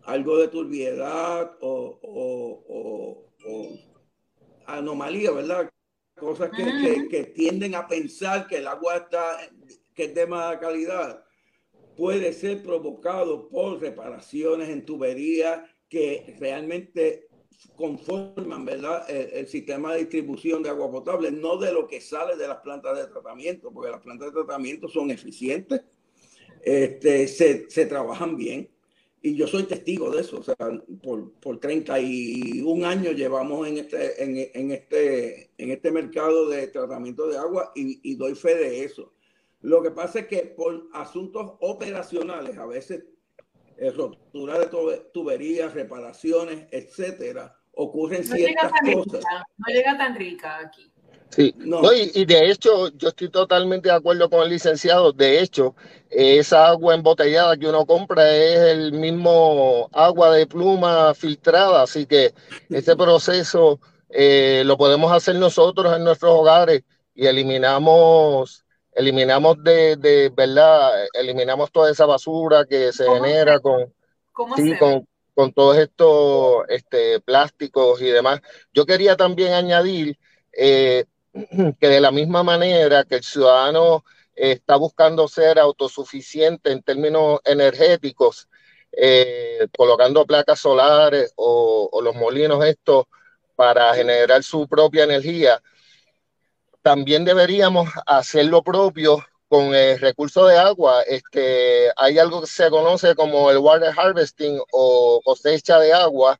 algo de turbiedad o, o, o anomalía, ¿verdad? cosas que, que, tienden a pensar que el agua está, que es de mala calidad, puede ser provocado por reparaciones en tuberías que realmente conforman ¿verdad? El, sistema de distribución de agua potable, no de lo que sale de las plantas de tratamiento, porque las plantas de tratamiento son eficientes, este, se, se trabajan bien, y yo soy testigo de eso, o sea, por, por 31 años llevamos en este, en, en, este, en este mercado de tratamiento de agua y, y, doy fe de eso. Lo que pasa es que por asuntos operacionales, a veces eh, rotura de tuberías, reparaciones, etcétera, ocurren ciertas cosas. no llega tan rica aquí. Sí, no. y, de hecho, yo estoy totalmente de acuerdo con el licenciado. De hecho, esa agua embotellada que uno compra es el mismo agua de pluma filtrada, así que ese proceso eh, lo podemos hacer nosotros en nuestros hogares y eliminamos, eliminamos de, de verdad, eliminamos toda esa basura que se genera con, sí, con, con todos estos este, plásticos y demás. Yo quería también añadir eh, que de la misma manera que el ciudadano está buscando ser autosuficiente en términos energéticos, eh, colocando placas solares o, o, los molinos estos para generar su propia energía, también deberíamos hacer lo propio con el recurso de agua. Este, hay algo que se conoce como el water harvesting o cosecha de agua,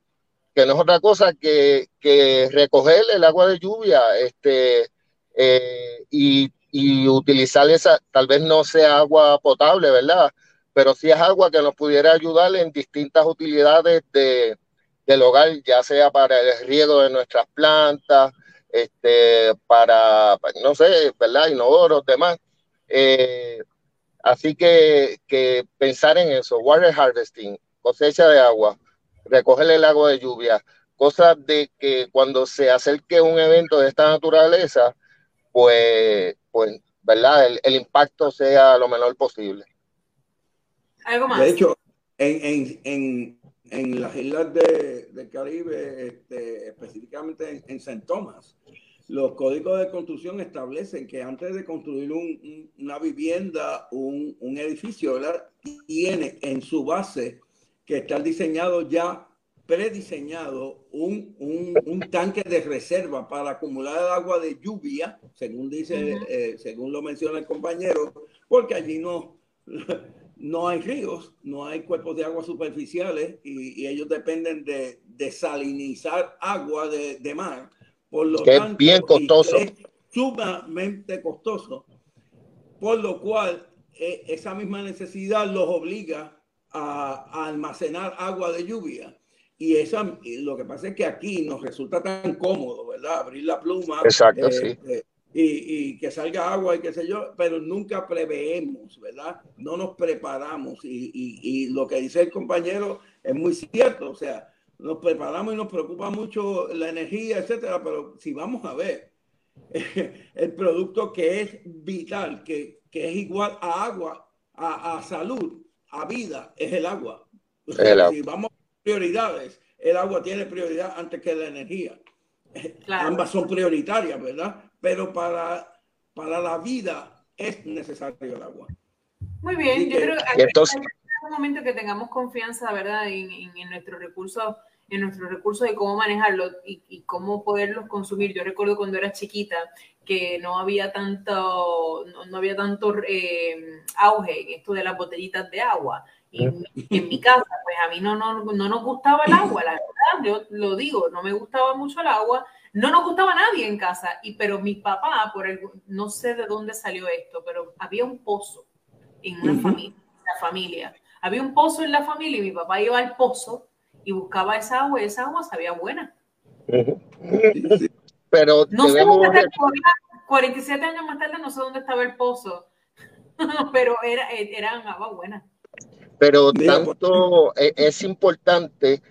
que no es otra cosa que, que recoger el agua de lluvia este, eh, y, y, utilizar esa, tal vez no sea agua potable, ¿verdad? Pero sí es agua que nos pudiera ayudar en distintas utilidades de, del hogar, ya sea para el riego de nuestras plantas, este, para, no sé, ¿verdad? Inodoros, demás. Eh, así que, que pensar en eso, water harvesting, cosecha de agua, recoger el agua de lluvia, cosas de que cuando se acerque un evento de esta naturaleza, pues, pues ¿verdad? El, el impacto sea lo menor posible. ¿Algo más? De hecho, en, en, en, en las islas de, del Caribe, este, específicamente en, en St. Thomas, los códigos de construcción establecen que antes de construir un, un, una vivienda, un, un edificio, ¿verdad? tiene en su base que estar diseñado ya, prediseñado, un, un, un tanque de reserva para acumular el agua de lluvia, según dice, uh -huh. eh, según lo menciona el compañero, porque allí no, no hay ríos, no hay cuerpos de agua superficiales y, y ellos dependen de desalinizar agua de, de mar. Por lo que tanto, es bien costoso. Es sumamente costoso. Por lo cual, eh, esa misma necesidad los obliga a, a, almacenar agua de lluvia. Y eso, lo que pasa es que aquí nos resulta tan cómodo, ¿verdad? Abrir la pluma. Exacto, eh, sí. Eh, y, y, que salga agua y qué sé yo, pero nunca preveemos, ¿verdad? No nos preparamos. Y, y, y, lo que dice el compañero es muy cierto, o sea, nos preparamos y nos preocupa mucho la energía, etcétera, pero si vamos a ver el producto que es vital, que, que es igual a agua, a, a salud, a vida, es el agua. O sea, el agua. Si vamos a prioridades, el agua tiene prioridad antes que la energía. Claro. Ambas son prioritarias, ¿verdad? Pero para, para la vida es necesario el agua. Muy bien, yo creo que entonces, un momento que tengamos confianza, ¿verdad? En, en, en nuestros recursos en nuestros recursos y cómo manejarlos y, y, cómo poderlos consumir. Yo recuerdo cuando era chiquita que no había tanto, no, no había tanto eh, auge en esto de las botellitas de agua. Y en, en, mi casa, pues a mí no, no, no nos gustaba el agua, la verdad, yo lo digo, no me gustaba mucho el agua, no nos gustaba nadie en casa, y, pero mi papá, por el, no sé de dónde salió esto, pero había un pozo en una uh -huh. familia, la familia. Había un pozo en la familia y mi papá iba al pozo y buscaba esa agua y esa agua sabía buena. Pero no sé dónde está, 47 años más tarde no sé dónde estaba el pozo, pero era, eran agua buena. Pero tanto e, es importante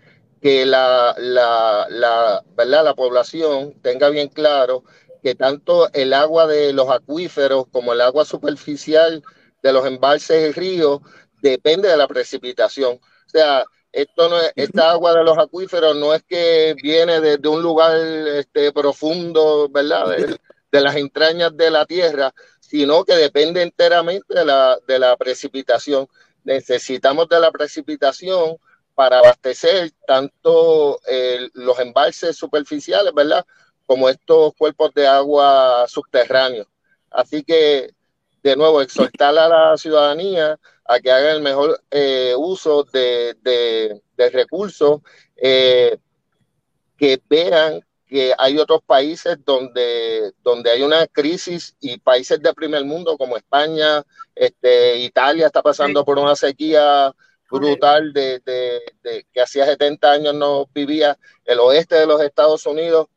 que la, la, la, ¿verdad? la población tenga bien claro que tanto el agua de los acuíferos como el agua superficial de los embalses y ríos depende de la precipitación. O sea, esto no es, esta agua de los acuíferos no es que viene desde de un lugar este, profundo, ¿verdad? De, de, las entrañas de la tierra, sino que depende enteramente de la, de la precipitación. Necesitamos de la precipitación para abastecer tanto eh, los embalses superficiales, ¿verdad? Como estos cuerpos de agua subterráneos. Así que, de nuevo, exhortar a la ciudadanía a que hagan el mejor eh, uso de, de, de recursos, eh, que vean que hay otros países donde, donde hay una crisis y países de primer mundo como España, este, Italia está pasando por una sequía brutal de, de, que hacía 70 años no vivía el oeste de los Estados Unidos.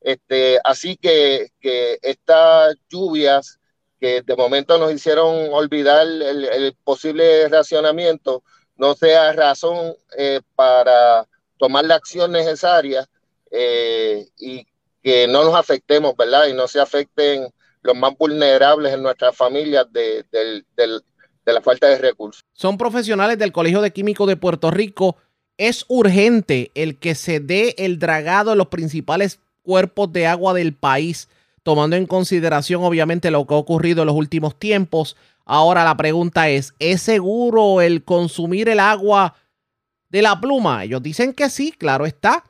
Este, así que, que estas lluvias que de momento nos hicieron olvidar el, el posible racionamiento, no sea razón eh, para tomar la acción necesaria eh, y que no nos afectemos, ¿verdad? Y no se afecten los más vulnerables en nuestras familias de, de, de, de la falta de recursos. Son profesionales del Colegio de Químicos de Puerto Rico. Es urgente el que se dé el dragado en los principales cuerpos de agua del país tomando en consideración obviamente lo que ha ocurrido en los últimos tiempos. Ahora la pregunta es, ¿es seguro el consumir el agua de la pluma? Ellos dicen que sí, claro está.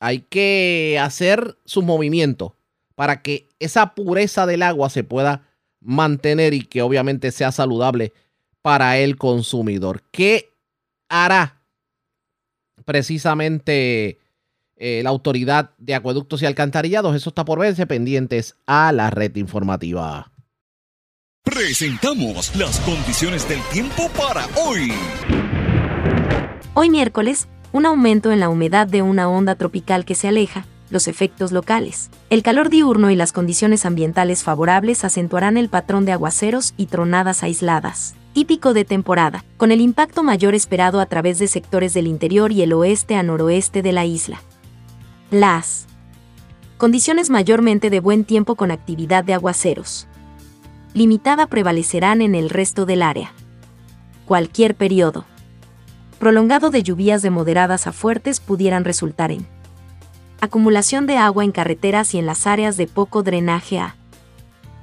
Hay que hacer sus movimientos para que esa pureza del agua se pueda mantener y que obviamente sea saludable para el consumidor. ¿Qué hará precisamente eh, la autoridad de acueductos y alcantarillados? Eso está por verse pendientes a la red informativa. Presentamos las condiciones del tiempo para hoy. Hoy miércoles, un aumento en la humedad de una onda tropical que se aleja, los efectos locales. El calor diurno y las condiciones ambientales favorables acentuarán el patrón de aguaceros y tronadas aisladas, típico de temporada, con el impacto mayor esperado a través de sectores del interior y el oeste a noroeste de la isla. Las condiciones mayormente de buen tiempo con actividad de aguaceros. Limitada prevalecerán en el resto del área. Cualquier periodo prolongado de lluvias de moderadas a fuertes pudieran resultar en acumulación de agua en carreteras y en las áreas de poco drenaje a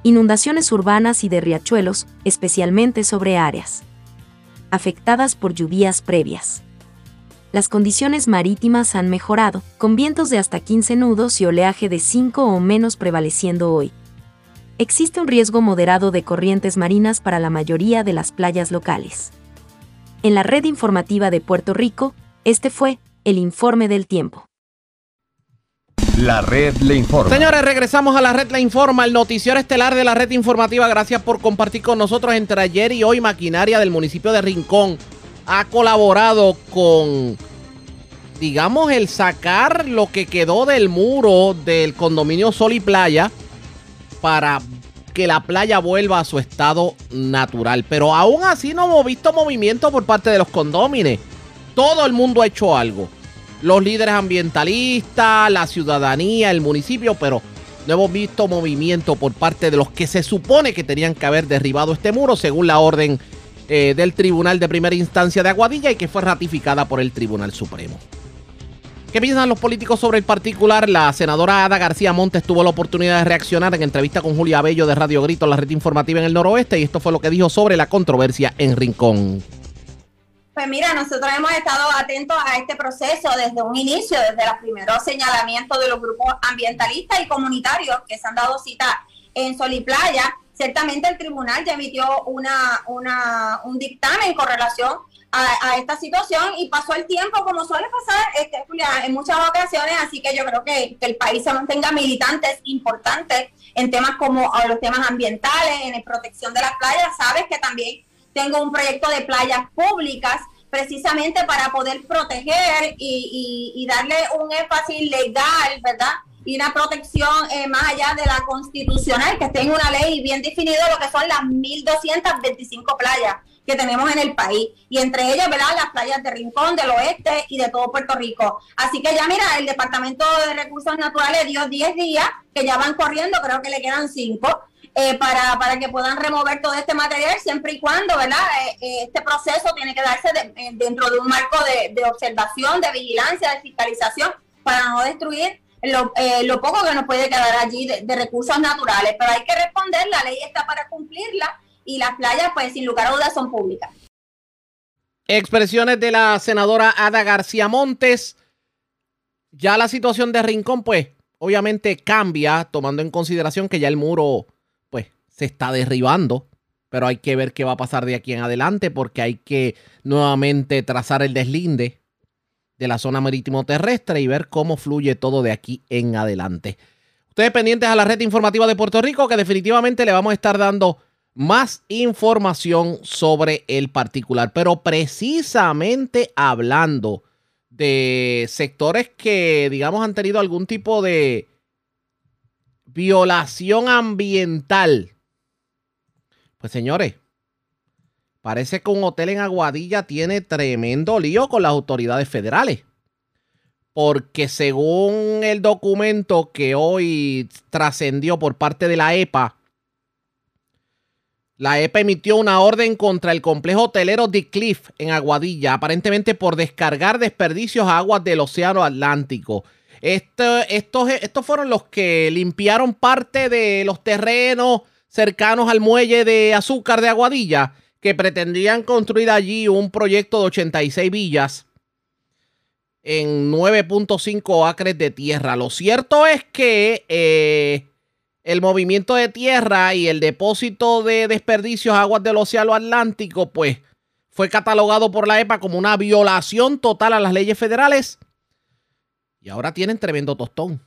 inundaciones urbanas y de riachuelos, especialmente sobre áreas afectadas por lluvias previas. Las condiciones marítimas han mejorado, con vientos de hasta 15 nudos y oleaje de 5 o menos prevaleciendo hoy. Existe un riesgo moderado de corrientes marinas para la mayoría de las playas locales. En la red informativa de Puerto Rico, este fue el informe del tiempo. La red le informa. Señores, regresamos a la red le informa, el noticiero estelar de la red informativa. Gracias por compartir con nosotros entre ayer y hoy. Maquinaria del municipio de Rincón ha colaborado con, digamos, el sacar lo que quedó del muro del condominio Sol y Playa para que la playa vuelva a su estado natural. Pero aún así no hemos visto movimiento por parte de los condómines. Todo el mundo ha hecho algo los líderes ambientalistas, la ciudadanía, el municipio, pero no hemos visto movimiento por parte de los que se supone que tenían que haber derribado este muro según la orden eh, del Tribunal de Primera Instancia de Aguadilla y que fue ratificada por el Tribunal Supremo. ¿Qué piensan los políticos sobre el particular? La senadora Ada García Montes tuvo la oportunidad de reaccionar en entrevista con Julia Bello de Radio Grito, la red informativa en el noroeste, y esto fue lo que dijo sobre la controversia en Rincón. Pues mira, nosotros hemos estado atentos a este proceso desde un inicio, desde los primeros señalamientos de los grupos ambientalistas y comunitarios que se han dado cita en Sol y Playa. Ciertamente el tribunal ya emitió una, una, un dictamen con relación a, esta situación y pasó el tiempo como suele pasar este, en muchas ocasiones, así que yo creo que, que el país se mantenga militantes importantes en temas como los temas ambientales, en la protección de las playas. Sabes que también tengo un proyecto de playas públicas precisamente para poder proteger y, darle un énfasis legal, ¿verdad? Y una protección eh, más allá de la constitucional, que esté en una ley bien definido lo que son las 1.225 playas que tenemos en el país. Y entre ellas, ¿verdad? Las playas de Rincón, del Oeste y de todo Puerto Rico. Así que ya, mira, el Departamento de Recursos Naturales dio 10 días, que ya van corriendo, creo que le quedan 5 eh, para, para que puedan remover todo este material, siempre y cuando, ¿verdad? Eh, eh, este proceso tiene que darse dentro de un marco de, observación, de vigilancia, de fiscalización, para no destruir lo, lo poco que nos puede quedar allí de, recursos naturales. Pero hay que responder, la ley está para cumplirla y las playas, pues sin lugar a dudas, son públicas. Expresiones de la senadora Ada García Montes. Ya la situación de Rincón, pues, obviamente cambia, tomando en consideración que ya el muro se está derribando, pero hay que ver qué va a pasar de aquí en adelante porque hay que nuevamente trazar el deslinde de la zona marítimo terrestre y ver cómo fluye todo de aquí en adelante. Ustedes pendientes a la red informativa de Puerto Rico que definitivamente le vamos a estar dando más información sobre el particular, pero precisamente hablando de sectores que digamos han tenido algún tipo de violación ambiental pues señores, parece que un hotel en Aguadilla tiene tremendo lío con las autoridades federales. Porque según el documento que hoy trascendió por parte de la EPA, la EPA emitió una orden contra el complejo hotelero de Cliff en Aguadilla, aparentemente por descargar desperdicios a aguas del Océano Atlántico. Esto, estos, estos fueron los que limpiaron parte de los terrenos cercanos al muelle de azúcar de Aguadilla, que pretendían construir allí un proyecto de 86 villas en 9.5 acres de tierra. Lo cierto es que eh, el movimiento de tierra y el depósito de desperdicios aguas del Océano Atlántico, pues fue catalogado por la EPA como una violación total a las leyes federales. Y ahora tienen tremendo tostón.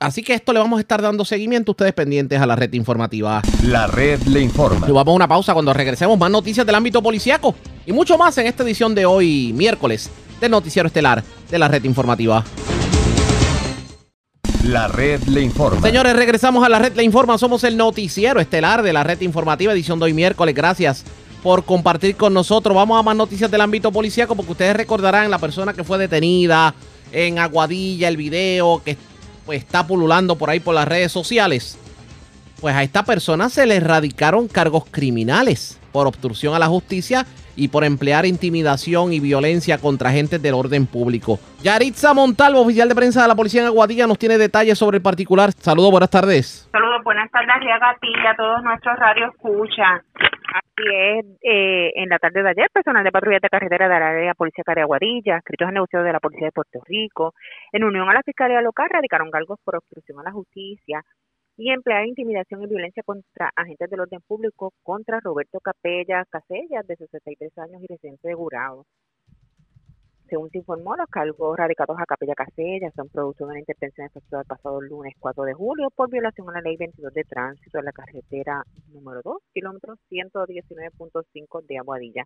Así que esto le vamos a estar dando seguimiento ustedes pendientes a la red informativa. La red le informa. Y vamos a una pausa cuando regresemos más noticias del ámbito policiaco y mucho más en esta edición de hoy, miércoles, del noticiero estelar de la red informativa. La red le informa. Señores, regresamos a la red le informa. Somos el noticiero estelar de la red informativa, edición de hoy miércoles. Gracias por compartir con nosotros. Vamos a más noticias del ámbito policiaco porque ustedes recordarán la persona que fue detenida en Aguadilla, el video que pues, está pululando por ahí por las redes sociales. Pues a esta persona se le erradicaron cargos criminales por obstrucción a la justicia y por emplear intimidación y violencia contra agentes del orden público. Yaritza Montalvo, oficial de prensa de la policía en Aguadilla, nos tiene detalles sobre el particular. Saludos, buenas tardes. Saludos, buenas tardes a ti y a todos nuestros radios escucha. Así es, eh, en la tarde de ayer, personal de patrulla de carretera de la área policía de Aguadilla, escritos a negociados de la Policía de Puerto Rico, en unión a la Fiscalía Local, radicaron cargos por obstrucción a la justicia y emplear intimidación y violencia contra agentes del orden público contra Roberto Capella Casellas, de 63 años y residente de Gurao. Según se informó, los cargos radicados a Capella Casellas son producto de una intervención efectuada el pasado lunes 4 de julio por violación a la ley 22 de tránsito en la carretera número 2, kilómetro 119.5 de Aguadilla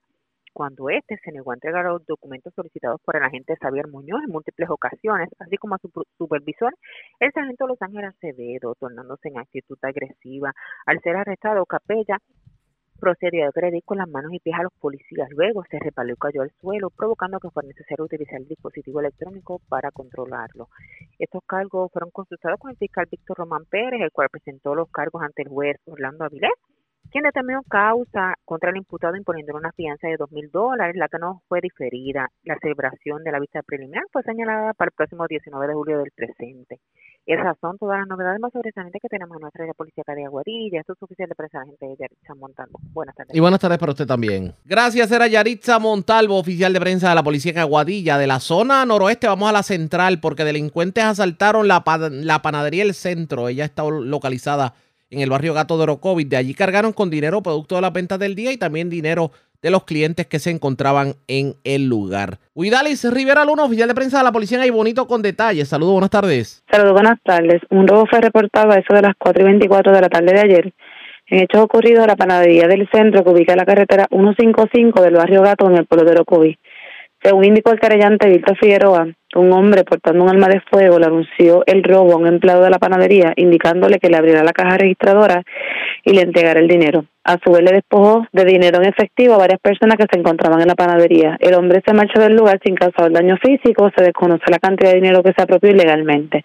cuando éste se negó a entregar los documentos solicitados por el agente Xavier Muñoz en múltiples ocasiones, así como a su supervisor, el sargento Los Ángeles Acevedo, tornándose en actitud agresiva. Al ser arrestado, Capella procedió a agredir con las manos y pies a los policías. Luego se repalió y cayó al suelo, provocando que fuera necesario utilizar el dispositivo electrónico para controlarlo. Estos cargos fueron consultados con el fiscal Víctor Román Pérez, el cual presentó los cargos ante el juez Orlando Avilés quien determinó causa contra el imputado imponiéndole una fianza de dos mil dólares, la que no fue diferida. La celebración de la vista preliminar fue señalada para el próximo 19 de julio del presente. Esas son todas las novedades más sobresalientes que tenemos en nuestra área policía de Aguadilla. Esto es suficiente para esa gente de Yaritza Montalvo. Buenas tardes. Y buenas tardes para usted también. Gracias, era Yaritza Montalvo, oficial de prensa de la policía en Aguadilla. De la zona noroeste vamos a la central porque delincuentes asaltaron la, la panadería El Centro. Ella está localizada en el barrio Gato de Orocovis. De allí cargaron con dinero producto de la venta del día y también dinero de los clientes que se encontraban en el lugar. Huidalis Rivera Luna, oficial de prensa de la policía en Bonito con detalles. Saludos, buenas tardes. Saludos, buenas tardes. Un robo fue reportado a eso de las 4 y 24 de la tarde de ayer. En hechos ocurridos la panadería del centro que ubica la carretera 155 del barrio Gato en el pueblo de Orocovis. Según indicó el querellante Víctor Figueroa, un hombre portando un arma de fuego le anunció el robo a un empleado de la panadería, indicándole que le abrirá la caja registradora y le entregará el dinero. A su vez le despojó de dinero en efectivo a varias personas que se encontraban en la panadería. El hombre se marchó del lugar sin causar daño físico, se desconoce la cantidad de dinero que se apropió ilegalmente.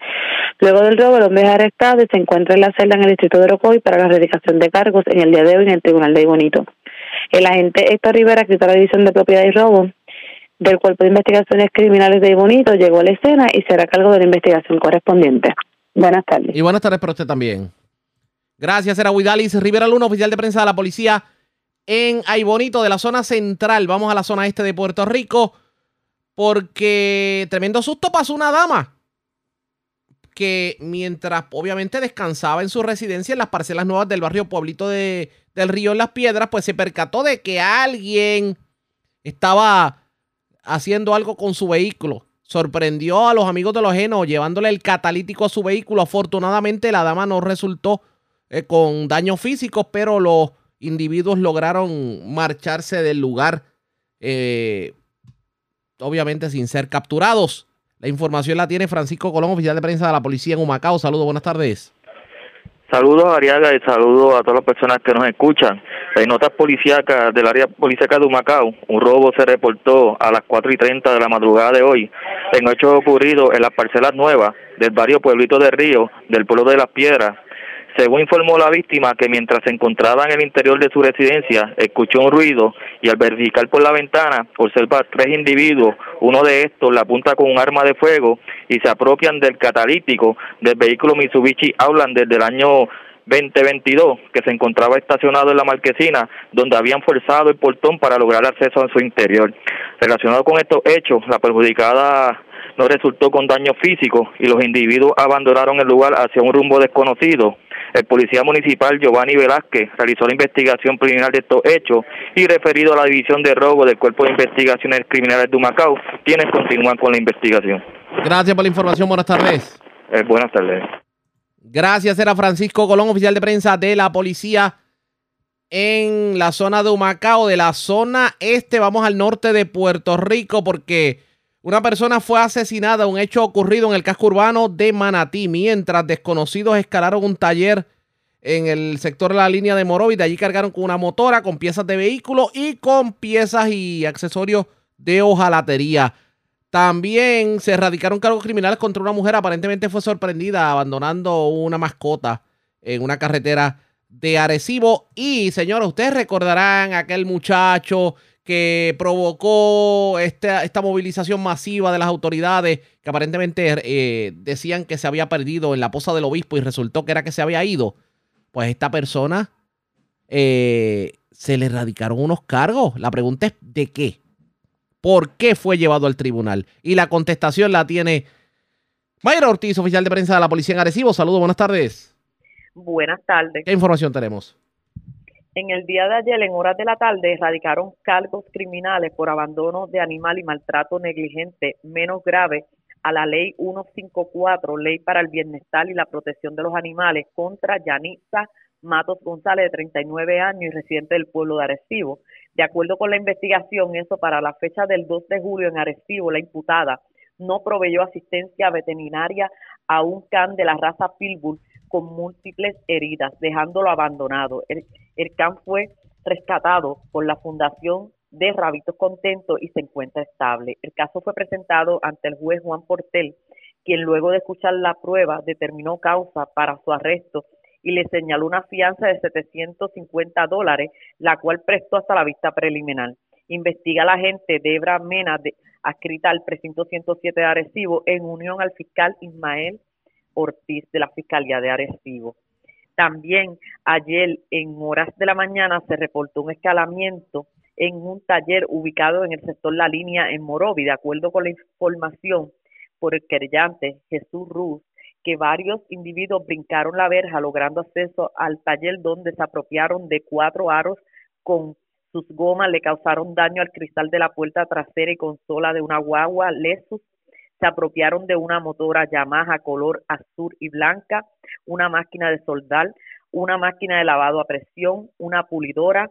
Luego del robo, el hombre es arrestado y se encuentra en la celda en el distrito de Orocoy para la erradicación de cargos en el día de hoy en el Tribunal de Bonito. El agente Héctor Rivera, escritor de la División de Propiedad y Robo, del Cuerpo de Investigaciones Criminales de Bonito llegó a la escena y será cargo de la investigación correspondiente. Buenas tardes. Y buenas tardes para usted también. Gracias, era Huidalis Rivera Luna, oficial de prensa de la policía en Aybonito, de la zona central. Vamos a la zona este de Puerto Rico, porque tremendo susto pasó una dama que mientras obviamente descansaba en su residencia en las parcelas nuevas del barrio Pueblito de, del Río en Las Piedras, pues se percató de que alguien estaba haciendo algo con su vehículo. Sorprendió a los amigos de los ajenos llevándole el catalítico a su vehículo. Afortunadamente la dama no resultó eh, con daños físicos, pero los individuos lograron marcharse del lugar, eh, obviamente sin ser capturados. La información la tiene Francisco Colón, oficial de prensa de la policía en Humacao. Saludos, buenas tardes. Saludos Ariaga y saludos a todas las personas que nos escuchan. En notas policíacas del área policíaca de Humacao, un robo se reportó a las 4 y 30 de la madrugada de hoy en hechos ocurridos en las parcelas nuevas del barrio Pueblito de Río, del pueblo de Las Piedras. Según informó la víctima, que mientras se encontraba en el interior de su residencia, escuchó un ruido y al verificar por la ventana, observa tres individuos. Uno de estos la apunta con un arma de fuego y se apropian del catalítico del vehículo Mitsubishi Outlander del año 2022 que se encontraba estacionado en la marquesina donde habían forzado el portón para lograr acceso a su interior. Relacionado con estos hechos, la perjudicada no resultó con daño físico y los individuos abandonaron el lugar hacia un rumbo desconocido. El policía municipal Giovanni Velázquez realizó la investigación preliminar de estos hechos y referido a la división de robo del Cuerpo de Investigaciones Criminales de Humacao, quienes continúan con la investigación. Gracias por la información. Buenas tardes. Eh, buenas tardes. Gracias, era Francisco Colón, oficial de prensa de la policía en la zona de Humacao, de la zona este. Vamos al norte de Puerto Rico porque una persona fue asesinada, un hecho ocurrido en el casco urbano de Manatí, mientras desconocidos escalaron un taller en el sector de la línea de Morovis. De allí cargaron con una motora, con piezas de vehículo y con piezas y accesorios de hojalatería. También se erradicaron cargos criminales contra una mujer. Aparentemente fue sorprendida abandonando una mascota en una carretera de Arecibo. Y, señores, ustedes recordarán aquel muchacho que provocó esta, esta movilización masiva de las autoridades que aparentemente eh, decían que se había perdido en la posa del obispo y resultó que era que se había ido. Pues esta persona eh, se le erradicaron unos cargos. La pregunta es ¿de qué? ¿Por qué fue llevado al tribunal? Y la contestación la tiene Mayra Ortiz, oficial de prensa de la policía en Arecibo. Saludos, buenas tardes. Buenas tardes. ¿Qué información tenemos? En el día de ayer, en horas de la tarde, erradicaron cargos criminales por abandono de animal y maltrato negligente menos grave a la ley 154, ley para el bienestar y la protección de los animales, contra Yanitza Matos González, de 39 años y residente del pueblo de Arecibo. De acuerdo con la investigación, eso para la fecha del 2 de julio en Arecibo, la imputada no proveyó asistencia veterinaria a un can de la raza Pitbull con múltiples heridas, dejándolo abandonado. El, can fue rescatado por la Fundación de Rabitos Contentos y se encuentra estable. El caso fue presentado ante el juez Juan Portel, quien luego de escuchar la prueba determinó causa para su arresto y le señaló una fianza de 750 dólares, la cual prestó hasta la vista preliminar. Investiga la agente Debra Mena, de, adscrita al precinto 107 de Arecibo, en unión al fiscal Ismael Ortiz de la Fiscalía de Arecibo. También ayer en horas de la mañana se reportó un escalamiento en un taller ubicado en el sector La Línea en Morovi, de acuerdo con la información por el querellante Jesús Ruz, que varios individuos brincaron la verja logrando acceso al taller donde se apropiaron de cuatro aros con sus gomas, le causaron daño al cristal de la puerta trasera y consola de una guagua. Lexus se apropiaron de una motora Yamaha color azul y blanca, una máquina de soldar, una máquina de lavado a presión, una pulidora,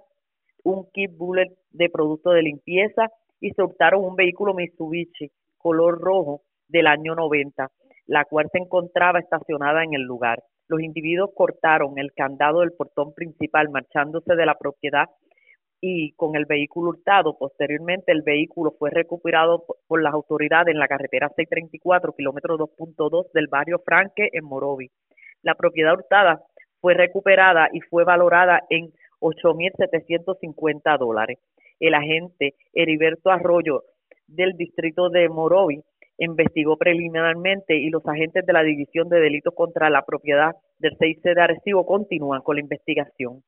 un kit bullet de producto de limpieza y se hurtaron un vehículo Mitsubishi color rojo del año 90, la cual se encontraba estacionada en el lugar. Los individuos cortaron el candado del portón principal marchándose de la propiedad y con el vehículo hurtado. Posteriormente, el vehículo fue recuperado por las autoridades en la carretera 634, kilómetro 2.2 del barrio Franque, en Morovi. La propiedad hurtada fue recuperada y fue valorada en 8.750 dólares. El agente Heriberto Arroyo del distrito de Morovi investigó preliminarmente y los agentes de la División de Delitos contra la Propiedad del 6C de Arecibo continúan con la investigación.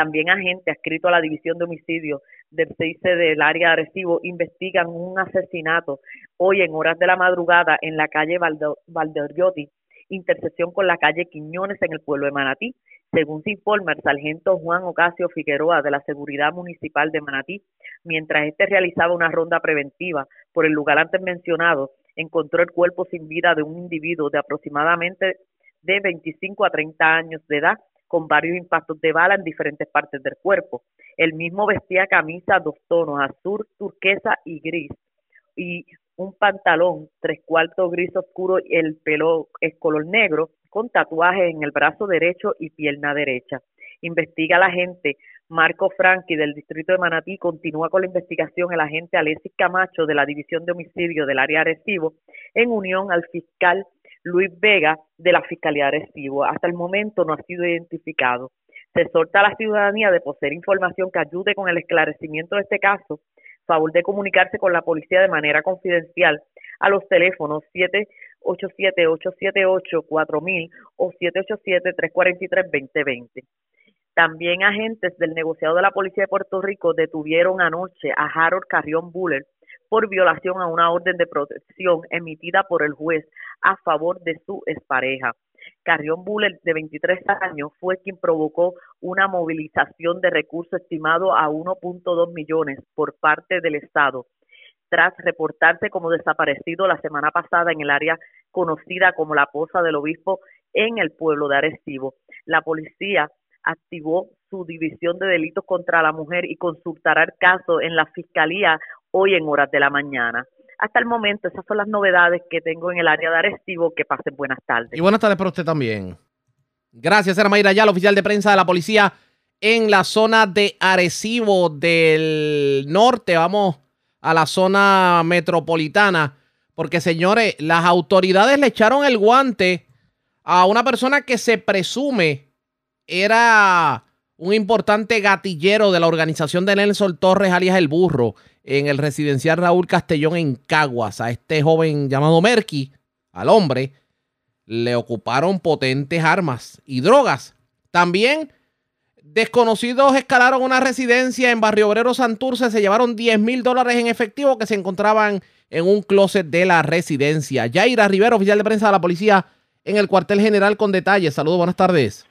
También agentes adscritos a la División de Homicidios del 6 del área de Arecibo investigan un asesinato hoy en horas de la madrugada en la calle Valdeoriotti, intersección con la calle Quiñones en el pueblo de Manatí. Según se informa el sargento Juan Ocasio Figueroa de la Seguridad Municipal de Manatí, mientras este realizaba una ronda preventiva por el lugar antes mencionado, encontró el cuerpo sin vida de un individuo de aproximadamente de 25 a 30 años de edad con varios impactos de bala en diferentes partes del cuerpo. El mismo vestía camisa dos tonos, azul, turquesa y gris, y un pantalón tres cuartos gris oscuro y el pelo es color negro, con tatuajes en el brazo derecho y pierna derecha. Investiga la agente Marco Franchi del distrito de Manatí, continúa con la investigación el agente Alexis Camacho de la División de Homicidio del área Arecibo, en unión al fiscal Luis Vega de la Fiscalía de Arecibo. Hasta el momento no ha sido identificado. Se exhorta a la ciudadanía de poseer información que ayude con el esclarecimiento de este caso, favor de comunicarse con la policía de manera confidencial a los teléfonos 787-878-4000 o 787-343-2020. También agentes del negociado de la Policía de Puerto Rico detuvieron anoche a Harold Carrión Buller por violación a una orden de protección emitida por el juez a favor de su expareja. Carrión Buller, de 23 años, fue quien provocó una movilización de recursos estimado a 1.2 millones por parte del Estado, tras reportarse como desaparecido la semana pasada en el área conocida como la Poza del Obispo en el pueblo de Arecibo. La policía activó su división de delitos contra la mujer y consultará el caso en la fiscalía hoy en horas de la mañana. Hasta el momento, esas son las novedades que tengo en el área de Arecibo. Que pasen buenas tardes. Y buenas tardes para usted también. Gracias, era Mayra Yal, oficial de prensa de la policía en la zona de Arecibo del norte. Vamos a la zona metropolitana. Porque, señores, las autoridades le echaron el guante a una persona que se presume era un importante gatillero de la organización de Nelson Torres, alias El Burro, en el residencial Raúl Castellón en Caguas. A este joven llamado Merky, al hombre, le ocuparon potentes armas y drogas. También desconocidos escalaron una residencia en Barrio Obrero Santurce, se llevaron 10 mil dólares en efectivo que se encontraban en un closet de la residencia. Yaira Rivero, oficial de prensa de la policía en el cuartel general con detalles. Saludos, buenas tardes.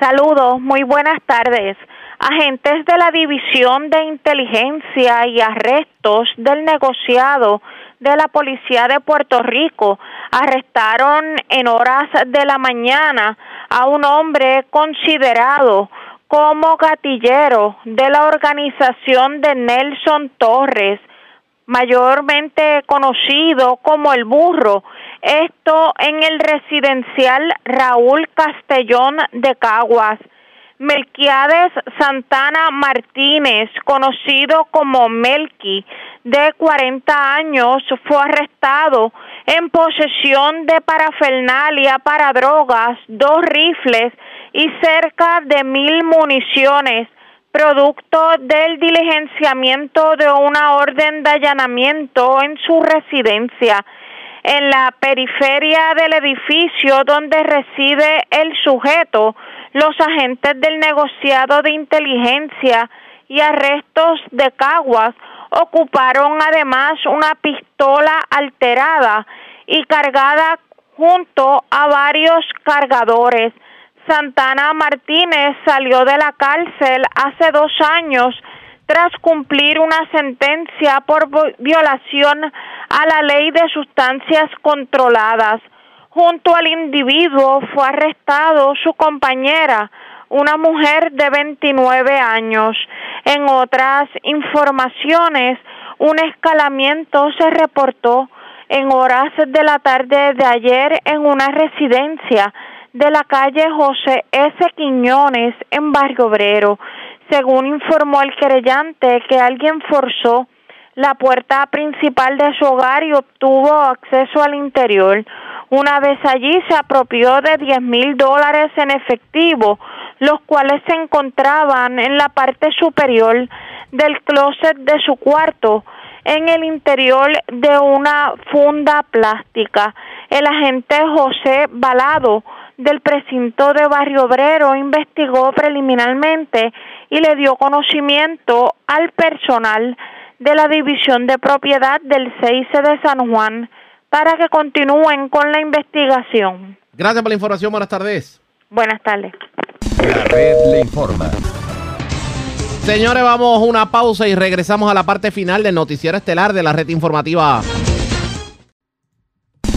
Saludos, muy buenas tardes. Agentes de la División de Inteligencia y Arrestos del Negociado de la Policía de Puerto Rico arrestaron en horas de la mañana a un hombre considerado como gatillero de la organización de Nelson Torres, mayormente conocido como el burro, esto en el residencial Raúl Castellón de Caguas. Melquiades Santana Martínez, conocido como Melqui, de 40 años, fue arrestado en posesión de parafernalia para drogas, dos rifles y cerca de mil municiones, producto del diligenciamiento de una orden de allanamiento en su residencia en la periferia del edificio donde reside el sujeto, los agentes del negociado de inteligencia y arrestos de Caguas ocuparon además una pistola alterada y cargada junto a varios cargadores. Santana Martínez salió de la cárcel hace dos años tras cumplir una sentencia por violación a la ley de sustancias controladas. Junto al individuo fue arrestado su compañera, una mujer de 29 años. En otras informaciones, un escalamiento se reportó en horas de la tarde de ayer en una residencia de la calle José S. Quiñones en Barrio Obrero según informó el querellante, que alguien forzó la puerta principal de su hogar y obtuvo acceso al interior. Una vez allí se apropió de 10 mil dólares en efectivo, los cuales se encontraban en la parte superior del closet de su cuarto, en el interior de una funda plástica. El agente José Balado del precinto de Barrio Obrero investigó preliminarmente y le dio conocimiento al personal de la División de Propiedad del CIC de San Juan para que continúen con la investigación. Gracias por la información. Buenas tardes. Buenas tardes. La red le informa. Señores, vamos a una pausa y regresamos a la parte final del noticiero estelar de la red informativa.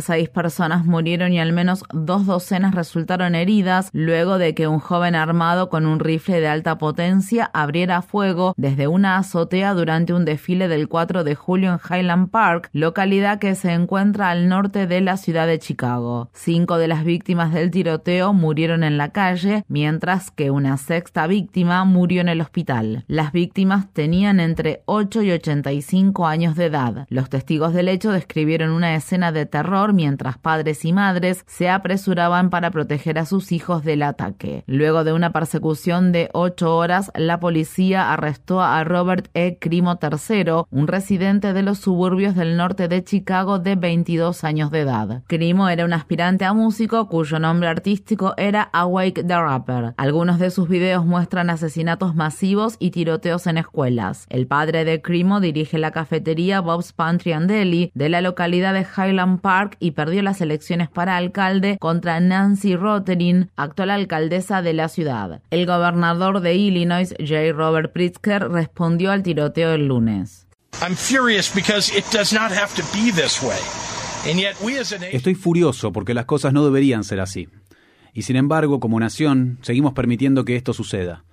Seis personas murieron y al menos dos docenas resultaron heridas luego de que un joven armado con un rifle de alta potencia abriera fuego desde una azotea durante un desfile del 4 de julio en Highland Park, localidad que se encuentra al norte de la ciudad de Chicago. Cinco de las víctimas del tiroteo murieron en la calle, mientras que una sexta víctima murió en el hospital. Las víctimas tenían entre 8 y 85 años de edad. Los testigos del hecho describieron una escena de terror mientras padres y madres se apresuraban para proteger a sus hijos del ataque. Luego de una persecución de ocho horas, la policía arrestó a Robert E. Crimo III, un residente de los suburbios del norte de Chicago de 22 años de edad. Crimo era un aspirante a músico cuyo nombre artístico era Awake the Rapper. Algunos de sus videos muestran asesinatos masivos y tiroteos en escuelas. El padre de Crimo dirige la cafetería Bob's Pantry and Deli de la localidad de Highland Park y perdió las elecciones para alcalde contra Nancy Rotterin, actual alcaldesa de la ciudad. El gobernador de Illinois, J. Robert Pritzker, respondió al tiroteo el lunes. Estoy furioso porque las cosas no deberían ser así. Y sin embargo, como nación, seguimos permitiendo que esto suceda.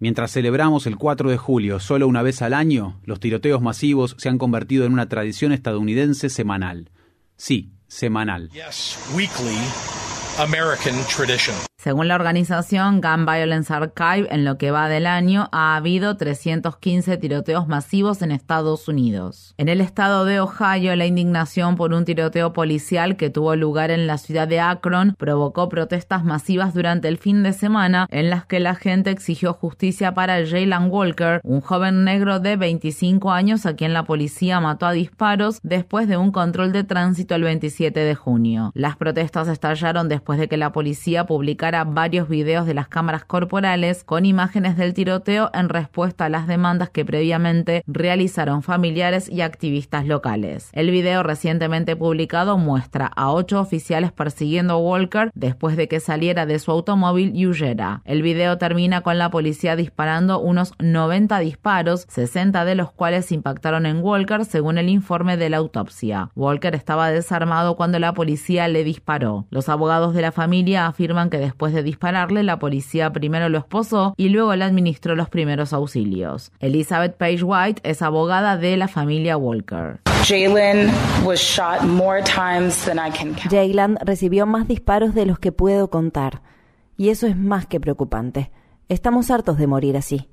Mientras celebramos el 4 de julio solo una vez al año, los tiroteos masivos se han convertido en una tradición estadounidense semanal. Sí, semanal. Según la organización Gun Violence Archive, en lo que va del año ha habido 315 tiroteos masivos en Estados Unidos. En el estado de Ohio, la indignación por un tiroteo policial que tuvo lugar en la ciudad de Akron provocó protestas masivas durante el fin de semana en las que la gente exigió justicia para Jalen Walker, un joven negro de 25 años a quien la policía mató a disparos después de un control de tránsito el 27 de junio. Las protestas estallaron después de que la policía publicara varios videos de las cámaras corporales con imágenes del tiroteo en respuesta a las demandas que previamente realizaron familiares y activistas locales. El video recientemente publicado muestra a ocho oficiales persiguiendo a Walker después de que saliera de su automóvil y huyera. El video termina con la policía disparando unos 90 disparos, 60 de los cuales impactaron en Walker según el informe de la autopsia. Walker estaba desarmado cuando la policía le disparó. Los abogados de la familia afirman que después de dispararle, la policía primero lo esposó y luego le administró los primeros auxilios. Elizabeth Page White es abogada de la familia Walker. Jalen recibió más disparos de los que puedo contar. Y eso es más que preocupante. Estamos hartos de morir así.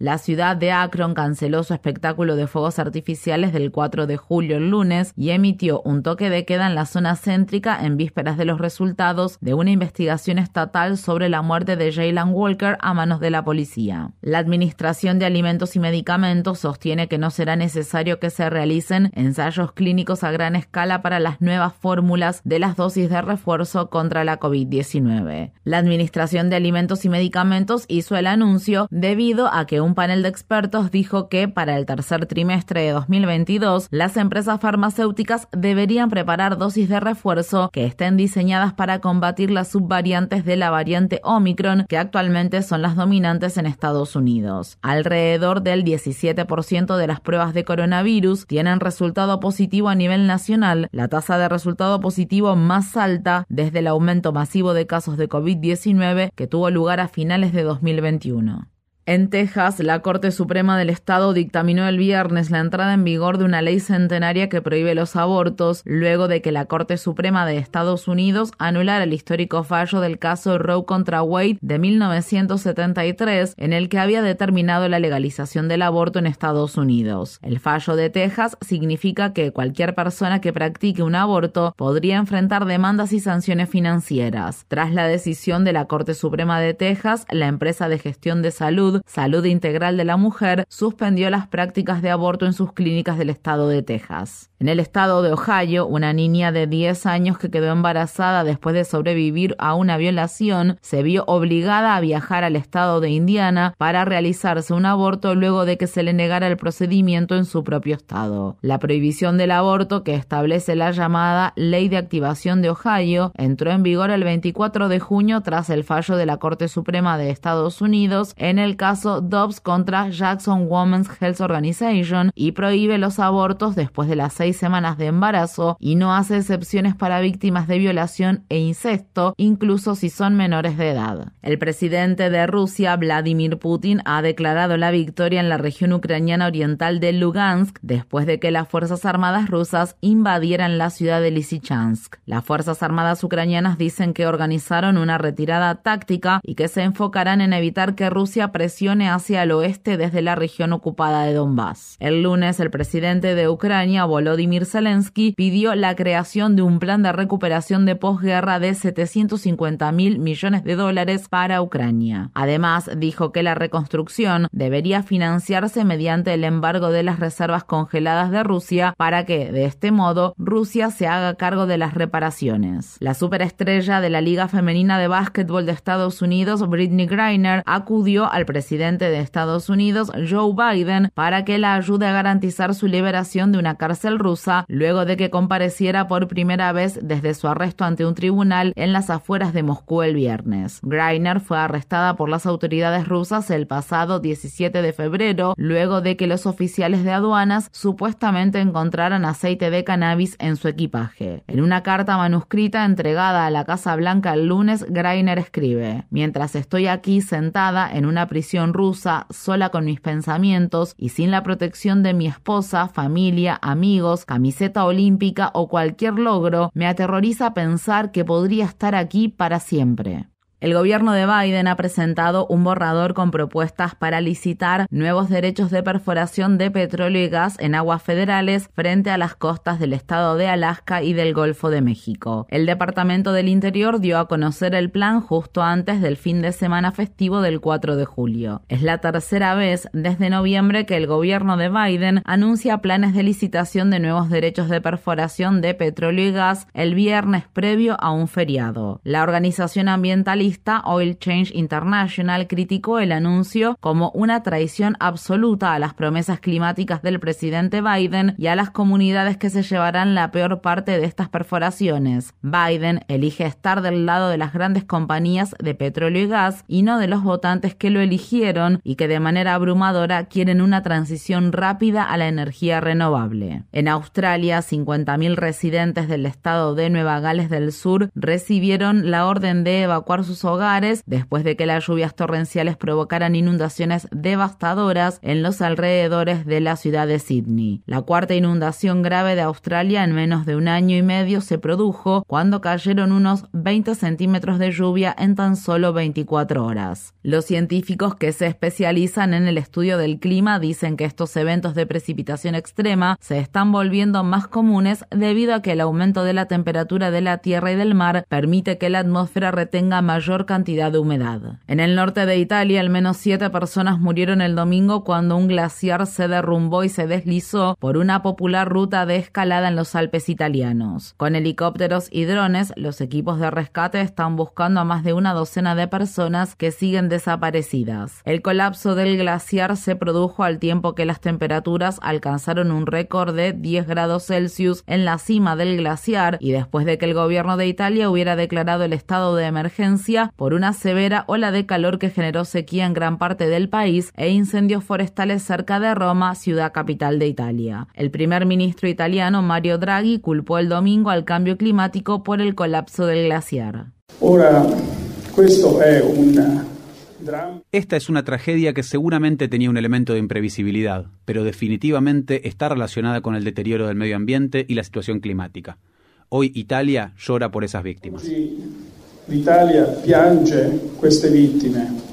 La ciudad de Akron canceló su espectáculo de fuegos artificiales del 4 de julio el lunes y emitió un toque de queda en la zona céntrica en vísperas de los resultados de una investigación estatal sobre la muerte de Jaylan Walker a manos de la policía. La Administración de Alimentos y Medicamentos sostiene que no será necesario que se realicen ensayos clínicos a gran escala para las nuevas fórmulas de las dosis de refuerzo contra la COVID-19. La Administración de Alimentos y Medicamentos hizo el anuncio debido a que un un panel de expertos dijo que para el tercer trimestre de 2022 las empresas farmacéuticas deberían preparar dosis de refuerzo que estén diseñadas para combatir las subvariantes de la variante Omicron que actualmente son las dominantes en Estados Unidos. Alrededor del 17% de las pruebas de coronavirus tienen resultado positivo a nivel nacional, la tasa de resultado positivo más alta desde el aumento masivo de casos de COVID-19 que tuvo lugar a finales de 2021. En Texas, la Corte Suprema del Estado dictaminó el viernes la entrada en vigor de una ley centenaria que prohíbe los abortos, luego de que la Corte Suprema de Estados Unidos anulara el histórico fallo del caso Roe contra Wade de 1973, en el que había determinado la legalización del aborto en Estados Unidos. El fallo de Texas significa que cualquier persona que practique un aborto podría enfrentar demandas y sanciones financieras. Tras la decisión de la Corte Suprema de Texas, la empresa de gestión de salud Salud, Integral de la Mujer, suspendió las prácticas de aborto en sus clínicas del estado de Texas. En el estado de Ohio, una niña de 10 años que quedó embarazada después de sobrevivir a una violación se vio obligada a viajar al estado de Indiana para realizarse un aborto luego de que se le negara el procedimiento en su propio estado. La prohibición del aborto que establece la llamada Ley de Activación de Ohio entró en vigor el 24 de junio tras el fallo de la Corte Suprema de Estados Unidos en el caso caso Dobbs contra Jackson Women's Health Organization y prohíbe los abortos después de las seis semanas de embarazo y no hace excepciones para víctimas de violación e incesto, incluso si son menores de edad. El presidente de Rusia, Vladimir Putin, ha declarado la victoria en la región ucraniana oriental de Lugansk después de que las Fuerzas Armadas rusas invadieran la ciudad de Lysychansk. Las Fuerzas Armadas ucranianas dicen que organizaron una retirada táctica y que se enfocarán en evitar que Rusia presione hacia el oeste desde la región ocupada de Donbass. El lunes, el presidente de Ucrania, Volodymyr Zelensky, pidió la creación de un plan de recuperación de posguerra de 750 mil millones de dólares para Ucrania. Además, dijo que la reconstrucción debería financiarse mediante el embargo de las reservas congeladas de Rusia para que, de este modo, Rusia se haga cargo de las reparaciones. La superestrella de la Liga Femenina de Básquetbol de Estados Unidos, Britney Griner, acudió al presidente de Estados Unidos, Joe Biden, para que la ayude a garantizar su liberación de una cárcel rusa luego de que compareciera por primera vez desde su arresto ante un tribunal en las afueras de Moscú el viernes. Greiner fue arrestada por las autoridades rusas el pasado 17 de febrero, luego de que los oficiales de aduanas supuestamente encontraran aceite de cannabis en su equipaje. En una carta manuscrita entregada a la Casa Blanca el lunes, Greiner escribe: Mientras estoy aquí sentada en una prisión rusa, sola con mis pensamientos y sin la protección de mi esposa, familia, amigos, camiseta olímpica o cualquier logro, me aterroriza pensar que podría estar aquí para siempre. El gobierno de Biden ha presentado un borrador con propuestas para licitar nuevos derechos de perforación de petróleo y gas en aguas federales frente a las costas del estado de Alaska y del Golfo de México. El Departamento del Interior dio a conocer el plan justo antes del fin de semana festivo del 4 de julio. Es la tercera vez desde noviembre que el gobierno de Biden anuncia planes de licitación de nuevos derechos de perforación de petróleo y gas el viernes previo a un feriado. La organización Oil Change International criticó el anuncio como una traición absoluta a las promesas climáticas del presidente Biden y a las comunidades que se llevarán la peor parte de estas perforaciones. Biden elige estar del lado de las grandes compañías de petróleo y gas y no de los votantes que lo eligieron y que de manera abrumadora quieren una transición rápida a la energía renovable. En Australia, 50.000 residentes del estado de Nueva Gales del Sur recibieron la orden de evacuar sus hogares después de que las lluvias torrenciales provocaran inundaciones devastadoras en los alrededores de la ciudad de Sydney. La cuarta inundación grave de Australia en menos de un año y medio se produjo cuando cayeron unos 20 centímetros de lluvia en tan solo 24 horas. Los científicos que se especializan en el estudio del clima dicen que estos eventos de precipitación extrema se están volviendo más comunes debido a que el aumento de la temperatura de la Tierra y del mar permite que la atmósfera retenga mayor cantidad de humedad. En el norte de Italia, al menos siete personas murieron el domingo cuando un glaciar se derrumbó y se deslizó por una popular ruta de escalada en los Alpes italianos. Con helicópteros y drones, los equipos de rescate están buscando a más de una docena de personas que siguen desaparecidas. El colapso del glaciar se produjo al tiempo que las temperaturas alcanzaron un récord de 10 grados Celsius en la cima del glaciar y después de que el gobierno de Italia hubiera declarado el estado de emergencia por una severa ola de calor que generó sequía en gran parte del país e incendios forestales cerca de Roma, ciudad capital de Italia. El primer ministro italiano Mario Draghi culpó el domingo al cambio climático por el colapso del glaciar. Esta es una tragedia que seguramente tenía un elemento de imprevisibilidad, pero definitivamente está relacionada con el deterioro del medio ambiente y la situación climática. Hoy Italia llora por esas víctimas.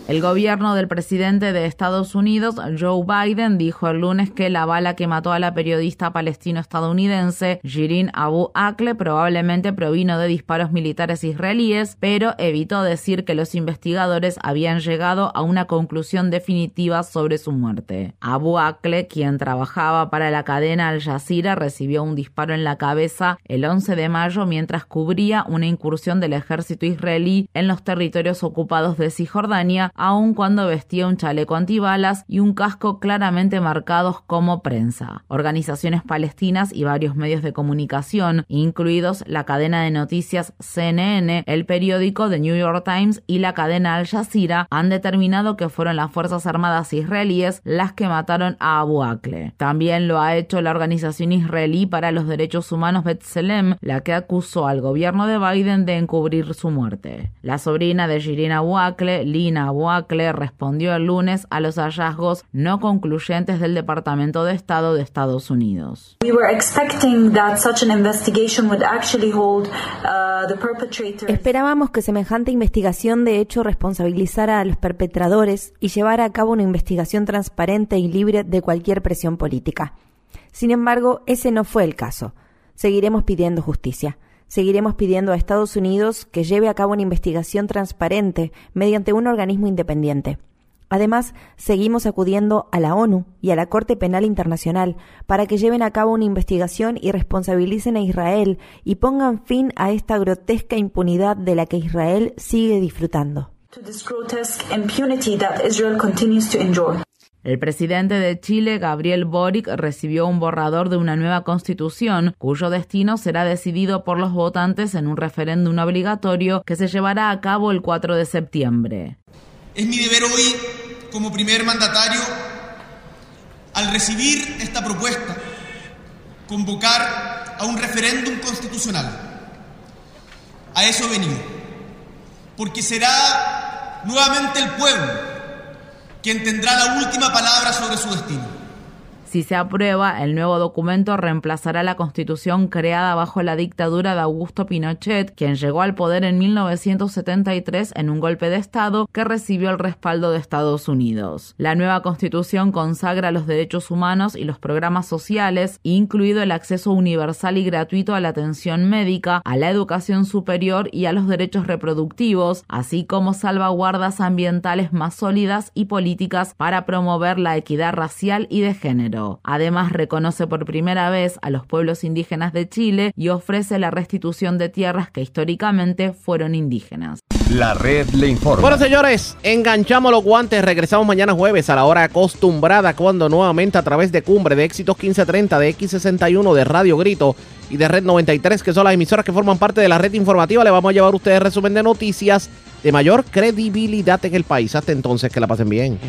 El gobierno del presidente de Estados Unidos, Joe Biden, dijo el lunes que la bala que mató a la periodista palestino-estadounidense Jirin Abu Akleh probablemente provino de disparos militares israelíes, pero evitó decir que los investigadores habían llegado a una conclusión definitiva sobre su muerte. Abu Akleh, quien trabajaba para la cadena Al Jazeera, recibió un disparo en la cabeza el 11 de mayo mientras cubría una incursión del ejército israelí en los territorios ocupados de Cisjordania aun cuando vestía un chaleco antibalas y un casco claramente marcados como prensa. Organizaciones palestinas y varios medios de comunicación, incluidos la cadena de noticias CNN, el periódico The New York Times y la cadena Al Jazeera, han determinado que fueron las Fuerzas Armadas israelíes las que mataron a Abu Akle. También lo ha hecho la organización israelí para los derechos humanos B'Tselem, la que acusó al gobierno de Biden de encubrir su muerte. La sobrina de Shirin Abu Akle, Lina Abu Akle, respondió el lunes a los hallazgos no concluyentes del Departamento de Estado de Estados Unidos. Esperábamos que semejante investigación de hecho responsabilizara a los perpetradores y llevara a cabo una investigación transparente y libre de cualquier presión política. Sin embargo, ese no fue el caso. Seguiremos pidiendo justicia. Seguiremos pidiendo a Estados Unidos que lleve a cabo una investigación transparente mediante un organismo independiente. Además, seguimos acudiendo a la ONU y a la Corte Penal Internacional para que lleven a cabo una investigación y responsabilicen a Israel y pongan fin a esta grotesca impunidad de la que Israel sigue disfrutando. El presidente de Chile, Gabriel Boric, recibió un borrador de una nueva constitución cuyo destino será decidido por los votantes en un referéndum obligatorio que se llevará a cabo el 4 de septiembre. Es mi deber hoy, como primer mandatario, al recibir esta propuesta, convocar a un referéndum constitucional. A eso he porque será nuevamente el pueblo quien tendrá la última palabra sobre su destino. Si se aprueba, el nuevo documento reemplazará la constitución creada bajo la dictadura de Augusto Pinochet, quien llegó al poder en 1973 en un golpe de Estado que recibió el respaldo de Estados Unidos. La nueva constitución consagra los derechos humanos y los programas sociales, incluido el acceso universal y gratuito a la atención médica, a la educación superior y a los derechos reproductivos, así como salvaguardas ambientales más sólidas y políticas para promover la equidad racial y de género. Además, reconoce por primera vez a los pueblos indígenas de Chile y ofrece la restitución de tierras que históricamente fueron indígenas. La red le informa. Bueno, señores, enganchamos los guantes. Regresamos mañana jueves a la hora acostumbrada cuando nuevamente a través de Cumbre, de Éxitos 1530, de X61, de Radio Grito y de Red 93, que son las emisoras que forman parte de la red informativa, le vamos a llevar a ustedes resumen de noticias de mayor credibilidad en el país. Hasta entonces, que la pasen bien.